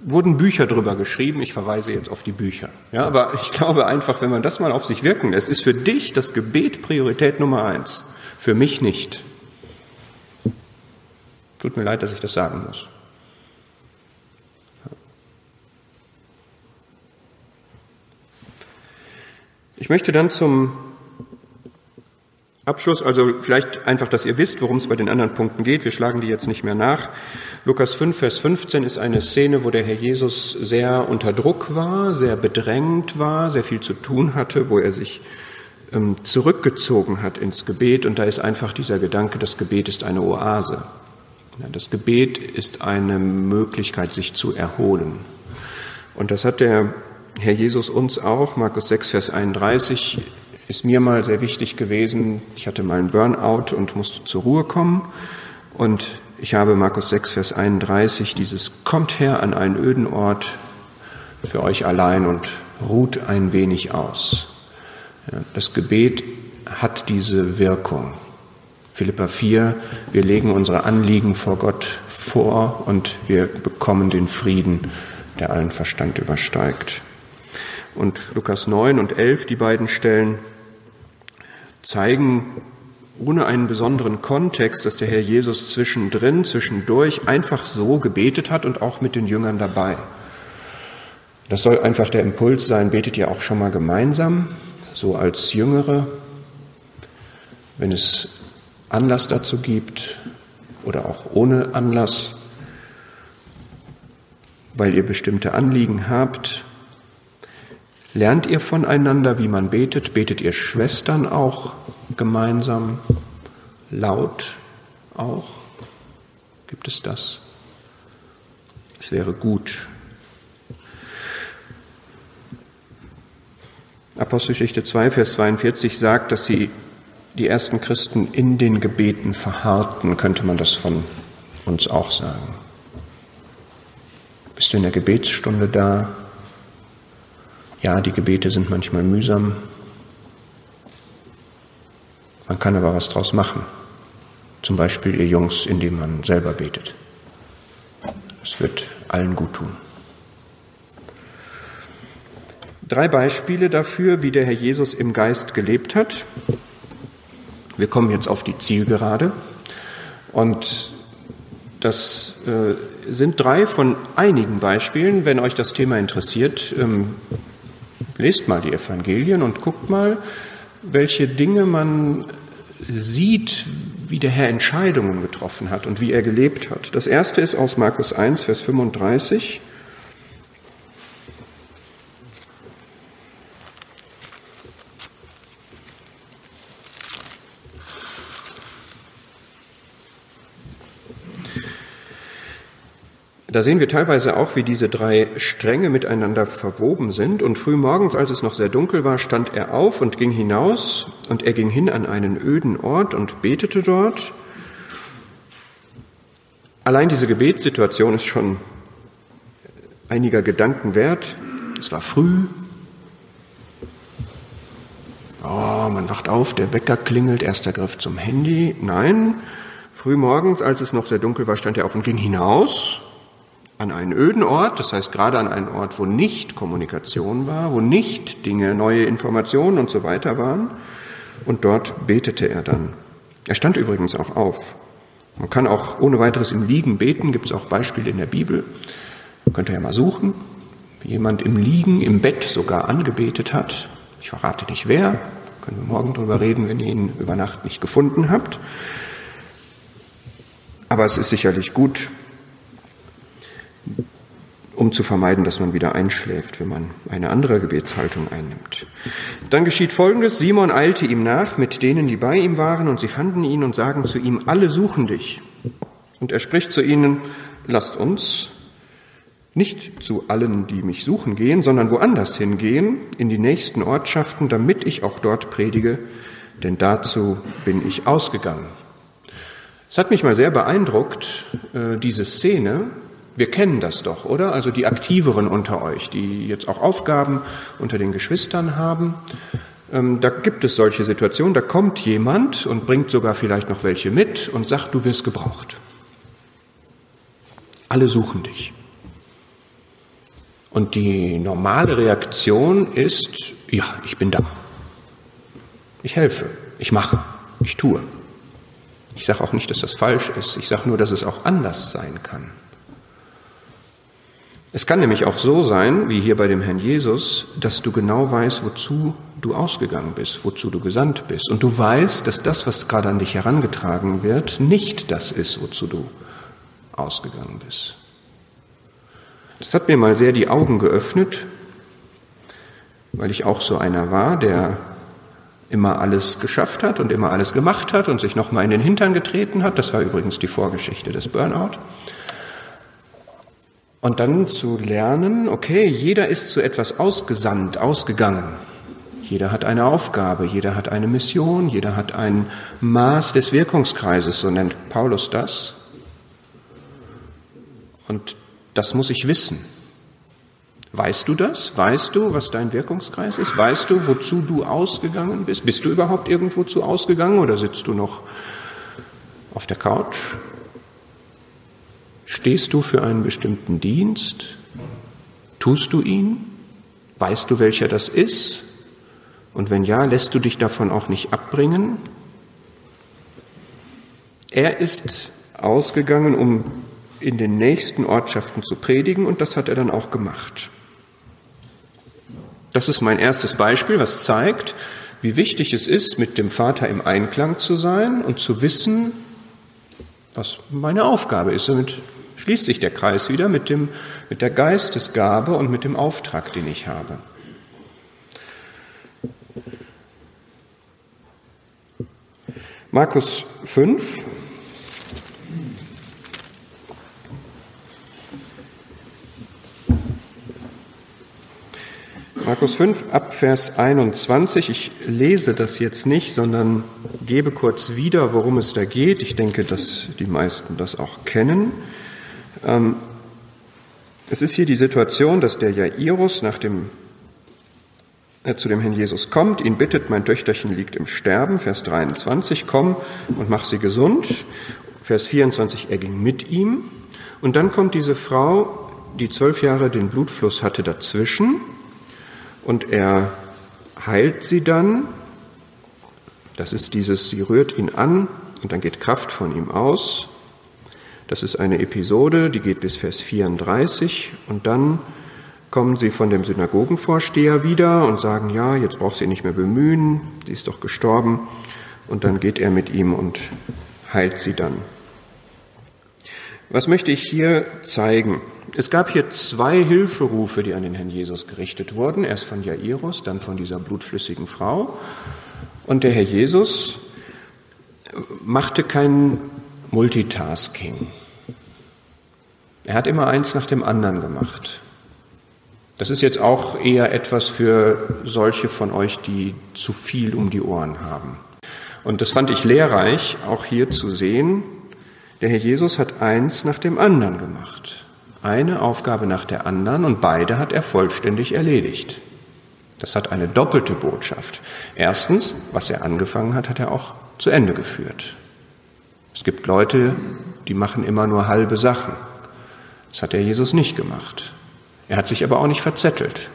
wurden Bücher drüber geschrieben, ich verweise jetzt auf die Bücher. Ja, aber ich glaube einfach, wenn man das mal auf sich wirken lässt, ist für dich das Gebet Priorität Nummer eins. Für mich nicht. Tut mir leid, dass ich das sagen muss. Ich möchte dann zum Abschluss, also vielleicht einfach, dass ihr wisst, worum es bei den anderen Punkten geht. Wir schlagen die jetzt nicht mehr nach. Lukas 5, Vers 15 ist eine Szene, wo der Herr Jesus sehr unter Druck war, sehr bedrängt war, sehr viel zu tun hatte, wo er sich ähm, zurückgezogen hat ins Gebet. Und da ist einfach dieser Gedanke, das Gebet ist eine Oase. Ja, das Gebet ist eine Möglichkeit, sich zu erholen. Und das hat der Herr Jesus uns auch, Markus 6, Vers 31, ist mir mal sehr wichtig gewesen. Ich hatte mal einen Burnout und musste zur Ruhe kommen. Und ich habe Markus 6, Vers 31, dieses Kommt her an einen öden Ort für euch allein und ruht ein wenig aus. Das Gebet hat diese Wirkung. Philippa 4, wir legen unsere Anliegen vor Gott vor und wir bekommen den Frieden, der allen Verstand übersteigt. Und Lukas 9 und 11, die beiden Stellen, zeigen ohne einen besonderen Kontext, dass der Herr Jesus zwischendrin, zwischendurch einfach so gebetet hat und auch mit den Jüngern dabei. Das soll einfach der Impuls sein, betet ihr auch schon mal gemeinsam, so als Jüngere, wenn es Anlass dazu gibt oder auch ohne Anlass, weil ihr bestimmte Anliegen habt, Lernt ihr voneinander, wie man betet? Betet ihr Schwestern auch gemeinsam, laut auch? Gibt es das? Es wäre gut. Apostelgeschichte 2, Vers 42 sagt, dass sie die ersten Christen in den Gebeten verharrten, könnte man das von uns auch sagen. Bist du in der Gebetsstunde da? Ja, die Gebete sind manchmal mühsam. Man kann aber was draus machen. Zum Beispiel ihr Jungs, indem man selber betet. Es wird allen gut tun. Drei Beispiele dafür, wie der Herr Jesus im Geist gelebt hat. Wir kommen jetzt auf die Zielgerade. Und das äh, sind drei von einigen Beispielen. Wenn euch das Thema interessiert, ähm, Lest mal die Evangelien und guckt mal, welche Dinge man sieht, wie der Herr Entscheidungen getroffen hat und wie er gelebt hat. Das erste ist aus Markus 1, Vers 35. Da sehen wir teilweise auch, wie diese drei Stränge miteinander verwoben sind. Und früh morgens, als es noch sehr dunkel war, stand er auf und ging hinaus. Und er ging hin an einen öden Ort und betete dort. Allein diese Gebetssituation ist schon einiger Gedanken wert. Es war früh. Oh, man wacht auf, der Wecker klingelt, erster Griff zum Handy. Nein, früh morgens, als es noch sehr dunkel war, stand er auf und ging hinaus an einen öden Ort, das heißt gerade an einen Ort, wo nicht Kommunikation war, wo nicht Dinge, neue Informationen und so weiter waren. Und dort betete er dann. Er stand übrigens auch auf. Man kann auch ohne weiteres im Liegen beten, gibt es auch Beispiele in der Bibel. Könnt ihr ja mal suchen, wie jemand im Liegen, im Bett sogar angebetet hat. Ich verrate nicht wer, können wir morgen drüber reden, wenn ihr ihn über Nacht nicht gefunden habt. Aber es ist sicherlich gut, um zu vermeiden, dass man wieder einschläft, wenn man eine andere Gebetshaltung einnimmt. Dann geschieht Folgendes. Simon eilte ihm nach mit denen, die bei ihm waren, und sie fanden ihn und sagen zu ihm, alle suchen dich. Und er spricht zu ihnen, lasst uns nicht zu allen, die mich suchen, gehen, sondern woanders hingehen, in die nächsten Ortschaften, damit ich auch dort predige, denn dazu bin ich ausgegangen. Es hat mich mal sehr beeindruckt, äh, diese Szene, wir kennen das doch, oder? Also die Aktiveren unter euch, die jetzt auch Aufgaben unter den Geschwistern haben. Ähm, da gibt es solche Situationen, da kommt jemand und bringt sogar vielleicht noch welche mit und sagt, du wirst gebraucht. Alle suchen dich. Und die normale Reaktion ist, ja, ich bin da. Ich helfe, ich mache, ich tue. Ich sage auch nicht, dass das falsch ist, ich sage nur, dass es auch anders sein kann. Es kann nämlich auch so sein, wie hier bei dem Herrn Jesus, dass du genau weißt, wozu du ausgegangen bist, wozu du gesandt bist. Und du weißt, dass das, was gerade an dich herangetragen wird, nicht das ist, wozu du ausgegangen bist. Das hat mir mal sehr die Augen geöffnet, weil ich auch so einer war, der immer alles geschafft hat und immer alles gemacht hat und sich nochmal in den Hintern getreten hat. Das war übrigens die Vorgeschichte des Burnout. Und dann zu lernen, okay, jeder ist zu etwas ausgesandt, ausgegangen. Jeder hat eine Aufgabe, jeder hat eine Mission, jeder hat ein Maß des Wirkungskreises, so nennt Paulus das. Und das muss ich wissen. Weißt du das? Weißt du, was dein Wirkungskreis ist? Weißt du, wozu du ausgegangen bist? Bist du überhaupt irgendwo zu ausgegangen oder sitzt du noch auf der Couch? Stehst du für einen bestimmten Dienst? Tust du ihn? Weißt du, welcher das ist? Und wenn ja, lässt du dich davon auch nicht abbringen? Er ist ausgegangen, um in den nächsten Ortschaften zu predigen und das hat er dann auch gemacht. Das ist mein erstes Beispiel, was zeigt, wie wichtig es ist, mit dem Vater im Einklang zu sein und zu wissen, was meine Aufgabe ist. Damit schließt sich der Kreis wieder mit, dem, mit der Geistesgabe und mit dem Auftrag, den ich habe. Markus 5, Markus 5 ab Vers 21. Ich lese das jetzt nicht, sondern gebe kurz wieder, worum es da geht. Ich denke, dass die meisten das auch kennen. Ähm, es ist hier die Situation, dass der Jairus nach dem, äh, zu dem Herrn Jesus kommt, ihn bittet, mein Töchterchen liegt im Sterben, Vers 23, komm und mach sie gesund. Vers 24, er ging mit ihm. Und dann kommt diese Frau, die zwölf Jahre den Blutfluss hatte, dazwischen und er heilt sie dann. Das ist dieses, sie rührt ihn an und dann geht Kraft von ihm aus. Das ist eine Episode, die geht bis Vers 34 und dann kommen sie von dem Synagogenvorsteher wieder und sagen, ja, jetzt braucht sie nicht mehr bemühen, sie ist doch gestorben. Und dann geht er mit ihm und heilt sie dann. Was möchte ich hier zeigen? Es gab hier zwei Hilferufe, die an den Herrn Jesus gerichtet wurden. Erst von Jairus, dann von dieser blutflüssigen Frau. Und der Herr Jesus machte kein Multitasking. Er hat immer eins nach dem anderen gemacht. Das ist jetzt auch eher etwas für solche von euch, die zu viel um die Ohren haben. Und das fand ich lehrreich, auch hier zu sehen, der Herr Jesus hat eins nach dem anderen gemacht. Eine Aufgabe nach der anderen und beide hat er vollständig erledigt. Das hat eine doppelte Botschaft. Erstens, was er angefangen hat, hat er auch zu Ende geführt. Es gibt Leute, die machen immer nur halbe Sachen. Das hat der Jesus nicht gemacht. Er hat sich aber auch nicht verzettelt.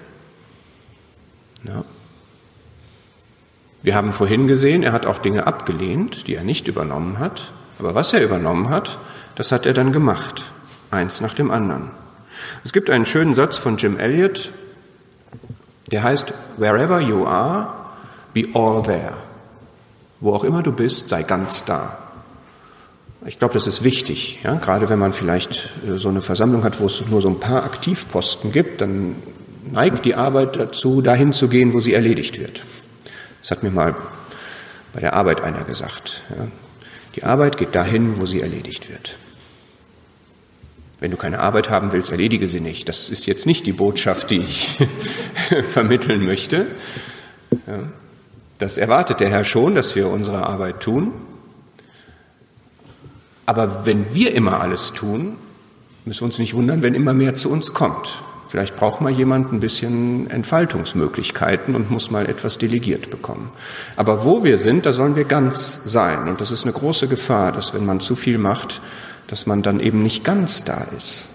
Ja. Wir haben vorhin gesehen, er hat auch Dinge abgelehnt, die er nicht übernommen hat. Aber was er übernommen hat, das hat er dann gemacht, eins nach dem anderen. Es gibt einen schönen Satz von Jim Elliot, der heißt, Wherever you are, be all there. Wo auch immer du bist, sei ganz da. Ich glaube, das ist wichtig, ja? gerade wenn man vielleicht äh, so eine Versammlung hat, wo es nur so ein paar Aktivposten gibt, dann neigt die Arbeit dazu, dahin zu gehen, wo sie erledigt wird. Das hat mir mal bei der Arbeit einer gesagt. Ja? Die Arbeit geht dahin, wo sie erledigt wird. Wenn du keine Arbeit haben willst, erledige sie nicht. Das ist jetzt nicht die Botschaft, die ich [LAUGHS] vermitteln möchte. Das erwartet der Herr schon, dass wir unsere Arbeit tun. Aber wenn wir immer alles tun, müssen wir uns nicht wundern, wenn immer mehr zu uns kommt. Vielleicht braucht mal jemand ein bisschen Entfaltungsmöglichkeiten und muss mal etwas delegiert bekommen. Aber wo wir sind, da sollen wir ganz sein. Und das ist eine große Gefahr, dass wenn man zu viel macht, dass man dann eben nicht ganz da ist.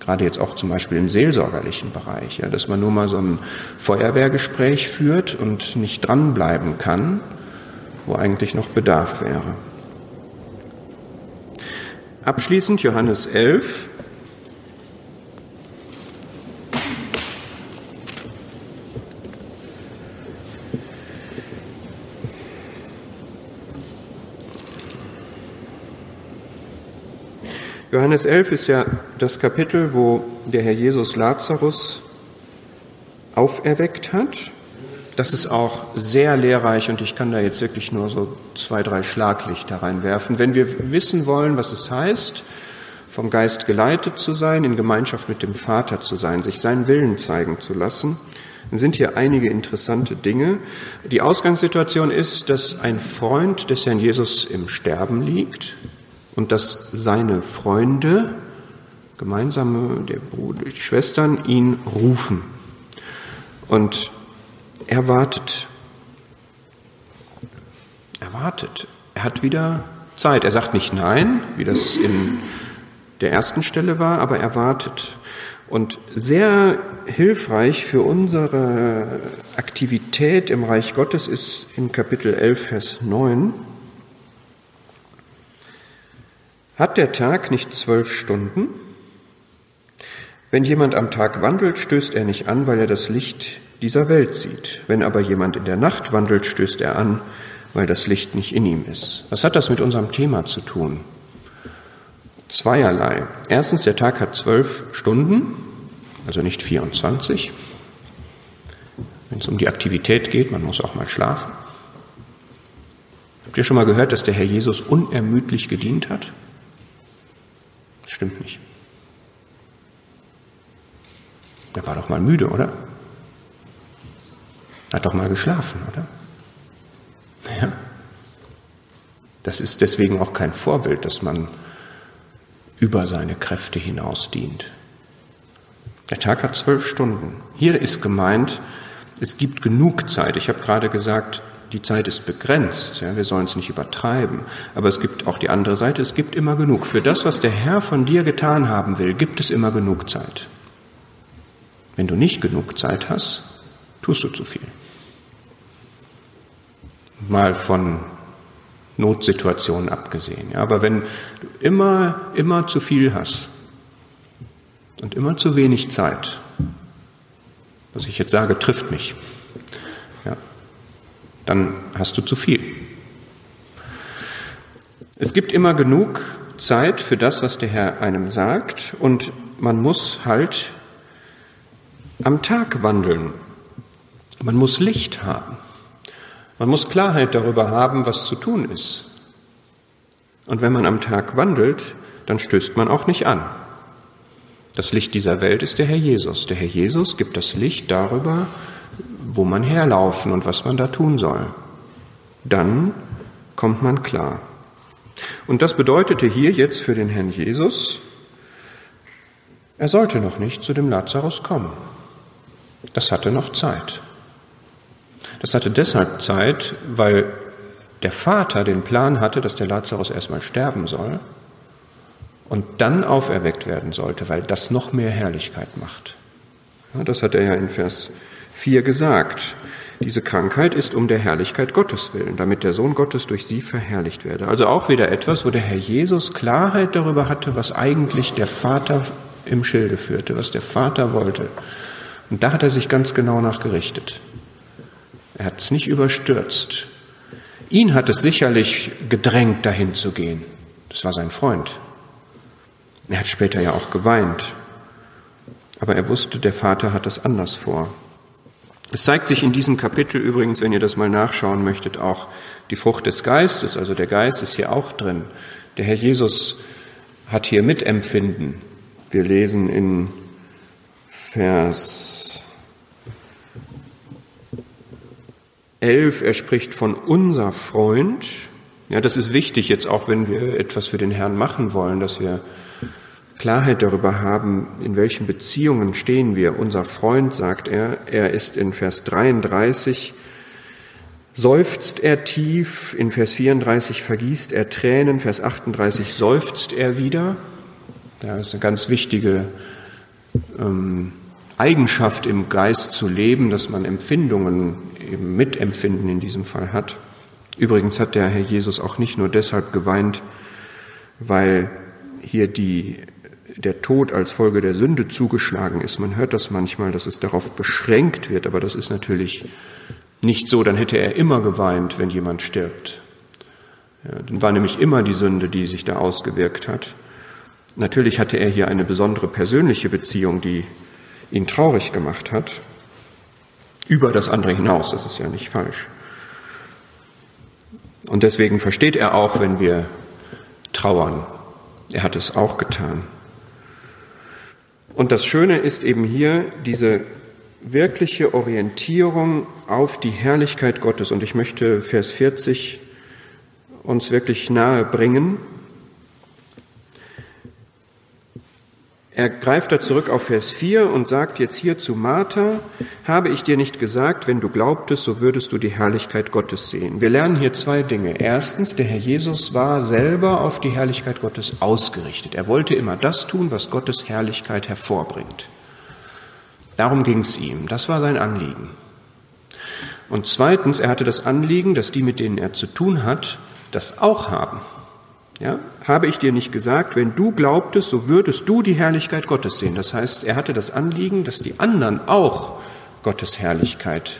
Gerade jetzt auch zum Beispiel im seelsorgerlichen Bereich, ja, dass man nur mal so ein Feuerwehrgespräch führt und nicht dranbleiben kann, wo eigentlich noch Bedarf wäre. Abschließend Johannes 11. Johannes 11 ist ja das Kapitel, wo der Herr Jesus Lazarus auferweckt hat das ist auch sehr lehrreich und ich kann da jetzt wirklich nur so zwei, drei Schlaglichter reinwerfen. Wenn wir wissen wollen, was es heißt, vom Geist geleitet zu sein, in Gemeinschaft mit dem Vater zu sein, sich seinen Willen zeigen zu lassen, dann sind hier einige interessante Dinge. Die Ausgangssituation ist, dass ein Freund des Herrn Jesus im Sterben liegt und dass seine Freunde, gemeinsame, der Bruder, die Schwestern, ihn rufen. Und er wartet. Er wartet. Er hat wieder Zeit. Er sagt nicht nein, wie das in der ersten Stelle war, aber er wartet. Und sehr hilfreich für unsere Aktivität im Reich Gottes ist in Kapitel 11, Vers 9. Hat der Tag nicht zwölf Stunden? Wenn jemand am Tag wandelt, stößt er nicht an, weil er das Licht dieser Welt sieht. Wenn aber jemand in der Nacht wandelt, stößt er an, weil das Licht nicht in ihm ist. Was hat das mit unserem Thema zu tun? Zweierlei. Erstens, der Tag hat zwölf Stunden, also nicht 24. Wenn es um die Aktivität geht, man muss auch mal schlafen. Habt ihr schon mal gehört, dass der Herr Jesus unermüdlich gedient hat? Stimmt nicht. Er war doch mal müde, oder? Hat doch mal geschlafen, oder? Ja. Das ist deswegen auch kein Vorbild, dass man über seine Kräfte hinaus dient. Der Tag hat zwölf Stunden. Hier ist gemeint, es gibt genug Zeit. Ich habe gerade gesagt, die Zeit ist begrenzt. Ja, wir sollen es nicht übertreiben. Aber es gibt auch die andere Seite. Es gibt immer genug. Für das, was der Herr von dir getan haben will, gibt es immer genug Zeit. Wenn du nicht genug Zeit hast, tust du zu viel. Mal von Notsituationen abgesehen. Ja, aber wenn du immer, immer zu viel hast und immer zu wenig Zeit, was ich jetzt sage, trifft mich, dann hast du zu viel. Es gibt immer genug Zeit für das, was der Herr einem sagt und man muss halt am Tag wandeln man muss Licht haben. Man muss Klarheit darüber haben, was zu tun ist. Und wenn man am Tag wandelt, dann stößt man auch nicht an. Das Licht dieser Welt ist der Herr Jesus. Der Herr Jesus gibt das Licht darüber, wo man herlaufen und was man da tun soll. Dann kommt man klar. Und das bedeutete hier jetzt für den Herrn Jesus, er sollte noch nicht zu dem Lazarus kommen. Das hatte noch Zeit. Das hatte deshalb Zeit, weil der Vater den Plan hatte, dass der Lazarus erstmal sterben soll und dann auferweckt werden sollte, weil das noch mehr Herrlichkeit macht. Das hat er ja in Vers 4 gesagt. Diese Krankheit ist um der Herrlichkeit Gottes willen, damit der Sohn Gottes durch sie verherrlicht werde. Also auch wieder etwas, wo der Herr Jesus Klarheit darüber hatte, was eigentlich der Vater im Schilde führte, was der Vater wollte. Und da hat er sich ganz genau nachgerichtet. Er hat es nicht überstürzt. Ihn hat es sicherlich gedrängt, dahin zu gehen. Das war sein Freund. Er hat später ja auch geweint. Aber er wusste, der Vater hat es anders vor. Es zeigt sich in diesem Kapitel übrigens, wenn ihr das mal nachschauen möchtet, auch die Frucht des Geistes, also der Geist ist hier auch drin. Der Herr Jesus hat hier Mitempfinden. Wir lesen in Vers 11, er spricht von unser Freund. Ja, das ist wichtig jetzt auch, wenn wir etwas für den Herrn machen wollen, dass wir Klarheit darüber haben, in welchen Beziehungen stehen wir. Unser Freund, sagt er, er ist in Vers 33, seufzt er tief, in Vers 34 vergießt er Tränen, Vers 38 seufzt er wieder. Das ist eine ganz wichtige ähm, Eigenschaft im Geist zu leben, dass man Empfindungen, eben Mitempfinden in diesem Fall hat. Übrigens hat der Herr Jesus auch nicht nur deshalb geweint, weil hier die der Tod als Folge der Sünde zugeschlagen ist. Man hört das manchmal, dass es darauf beschränkt wird, aber das ist natürlich nicht so. Dann hätte er immer geweint, wenn jemand stirbt. Ja, dann war nämlich immer die Sünde, die sich da ausgewirkt hat. Natürlich hatte er hier eine besondere persönliche Beziehung, die ihn traurig gemacht hat. Über das andere hinaus, das ist ja nicht falsch. Und deswegen versteht er auch, wenn wir trauern. Er hat es auch getan. Und das Schöne ist eben hier diese wirkliche Orientierung auf die Herrlichkeit Gottes. Und ich möchte Vers 40 uns wirklich nahe bringen. Er greift da zurück auf Vers 4 und sagt jetzt hier zu Martha, habe ich dir nicht gesagt, wenn du glaubtest, so würdest du die Herrlichkeit Gottes sehen. Wir lernen hier zwei Dinge. Erstens, der Herr Jesus war selber auf die Herrlichkeit Gottes ausgerichtet. Er wollte immer das tun, was Gottes Herrlichkeit hervorbringt. Darum ging es ihm. Das war sein Anliegen. Und zweitens, er hatte das Anliegen, dass die, mit denen er zu tun hat, das auch haben. Ja, habe ich dir nicht gesagt, wenn du glaubtest, so würdest du die Herrlichkeit Gottes sehen. Das heißt, er hatte das Anliegen, dass die anderen auch Gottes Herrlichkeit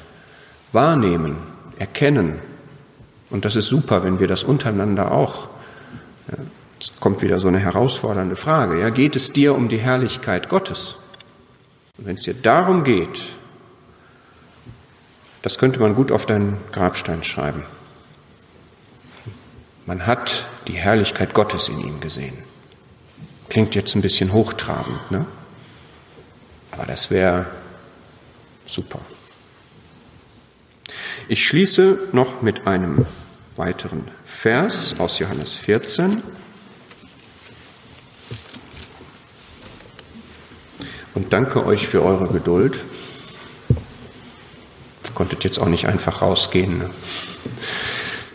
wahrnehmen, erkennen. Und das ist super, wenn wir das untereinander auch. Ja, jetzt kommt wieder so eine herausfordernde Frage. Ja, geht es dir um die Herrlichkeit Gottes? Und wenn es dir darum geht, das könnte man gut auf deinen Grabstein schreiben. Man hat die Herrlichkeit Gottes in ihm gesehen. Klingt jetzt ein bisschen hochtrabend, ne? Aber das wäre super. Ich schließe noch mit einem weiteren Vers aus Johannes 14. Und danke euch für eure Geduld. Konntet jetzt auch nicht einfach rausgehen. Ne?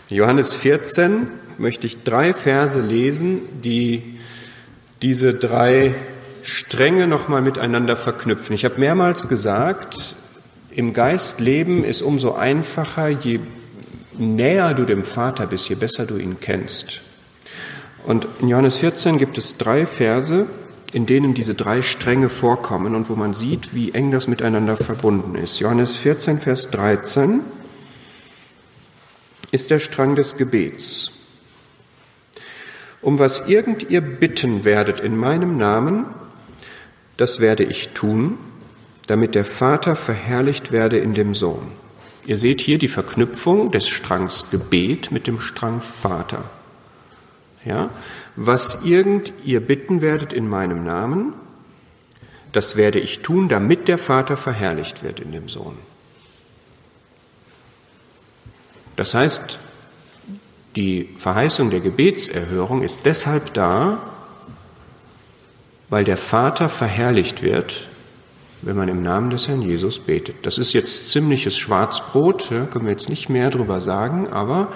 Johannes 14, möchte ich drei Verse lesen, die diese drei Stränge nochmal miteinander verknüpfen. Ich habe mehrmals gesagt, im Geist leben ist umso einfacher, je näher du dem Vater bist, je besser du ihn kennst. Und in Johannes 14 gibt es drei Verse, in denen diese drei Stränge vorkommen und wo man sieht, wie eng das miteinander verbunden ist. Johannes 14, Vers 13 ist der Strang des Gebets um was irgend ihr bitten werdet in meinem Namen, das werde ich tun, damit der Vater verherrlicht werde in dem Sohn. Ihr seht hier die Verknüpfung des Strangs Gebet mit dem Strang Vater. Ja, was irgend ihr bitten werdet in meinem Namen, das werde ich tun, damit der Vater verherrlicht wird in dem Sohn. Das heißt, die Verheißung der Gebetserhörung ist deshalb da, weil der Vater verherrlicht wird, wenn man im Namen des Herrn Jesus betet. Das ist jetzt ziemliches Schwarzbrot, können wir jetzt nicht mehr drüber sagen, aber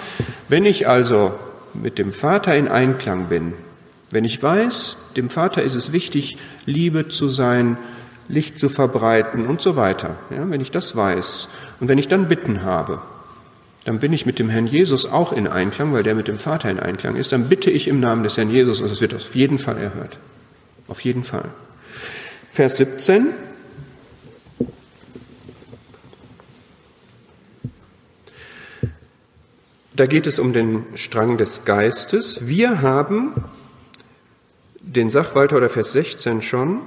wenn ich also mit dem Vater in Einklang bin, wenn ich weiß, dem Vater ist es wichtig, Liebe zu sein, Licht zu verbreiten und so weiter, ja, wenn ich das weiß Und wenn ich dann Bitten habe, dann bin ich mit dem Herrn Jesus auch in Einklang, weil der mit dem Vater in Einklang ist, dann bitte ich im Namen des Herrn Jesus und es wird auf jeden Fall erhört. Auf jeden Fall. Vers 17. Da geht es um den Strang des Geistes. Wir haben den Sachwalter oder Vers 16 schon,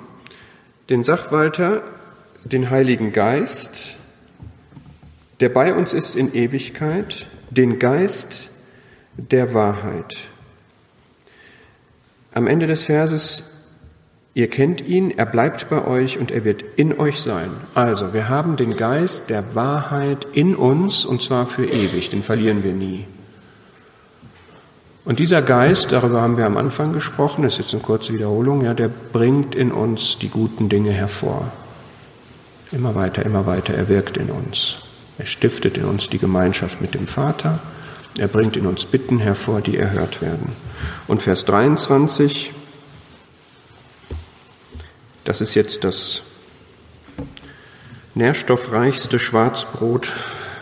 den Sachwalter, den Heiligen Geist, der bei uns ist in Ewigkeit, den Geist der Wahrheit. Am Ende des Verses Ihr kennt ihn, er bleibt bei euch und er wird in euch sein. Also, wir haben den Geist der Wahrheit in uns und zwar für ewig, den verlieren wir nie. Und dieser Geist, darüber haben wir am Anfang gesprochen, das ist jetzt eine kurze Wiederholung, ja, der bringt in uns die guten Dinge hervor. Immer weiter, immer weiter, er wirkt in uns. Er stiftet in uns die Gemeinschaft mit dem Vater. Er bringt in uns Bitten hervor, die erhört werden. Und Vers 23, das ist jetzt das nährstoffreichste Schwarzbrot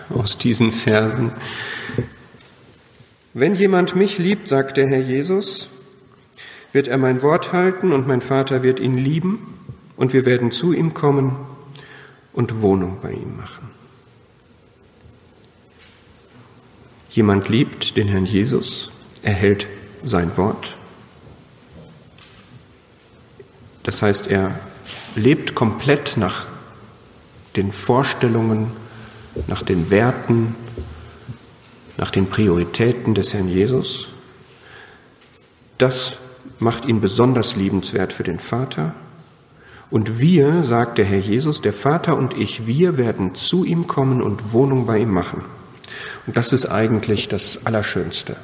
aus diesen Versen. Wenn jemand mich liebt, sagt der Herr Jesus, wird er mein Wort halten und mein Vater wird ihn lieben und wir werden zu ihm kommen und Wohnung bei ihm machen. Jemand liebt den Herrn Jesus, erhält sein Wort Das heißt, er lebt komplett nach den Vorstellungen, nach den Werten, nach den Prioritäten des Herrn Jesus. Das macht ihn besonders liebenswert für den Vater. Und wir, sagt der Herr Jesus, der Vater und ich, wir werden zu ihm kommen und Wohnung bei ihm machen. Und das ist eigentlich das Allerschönste.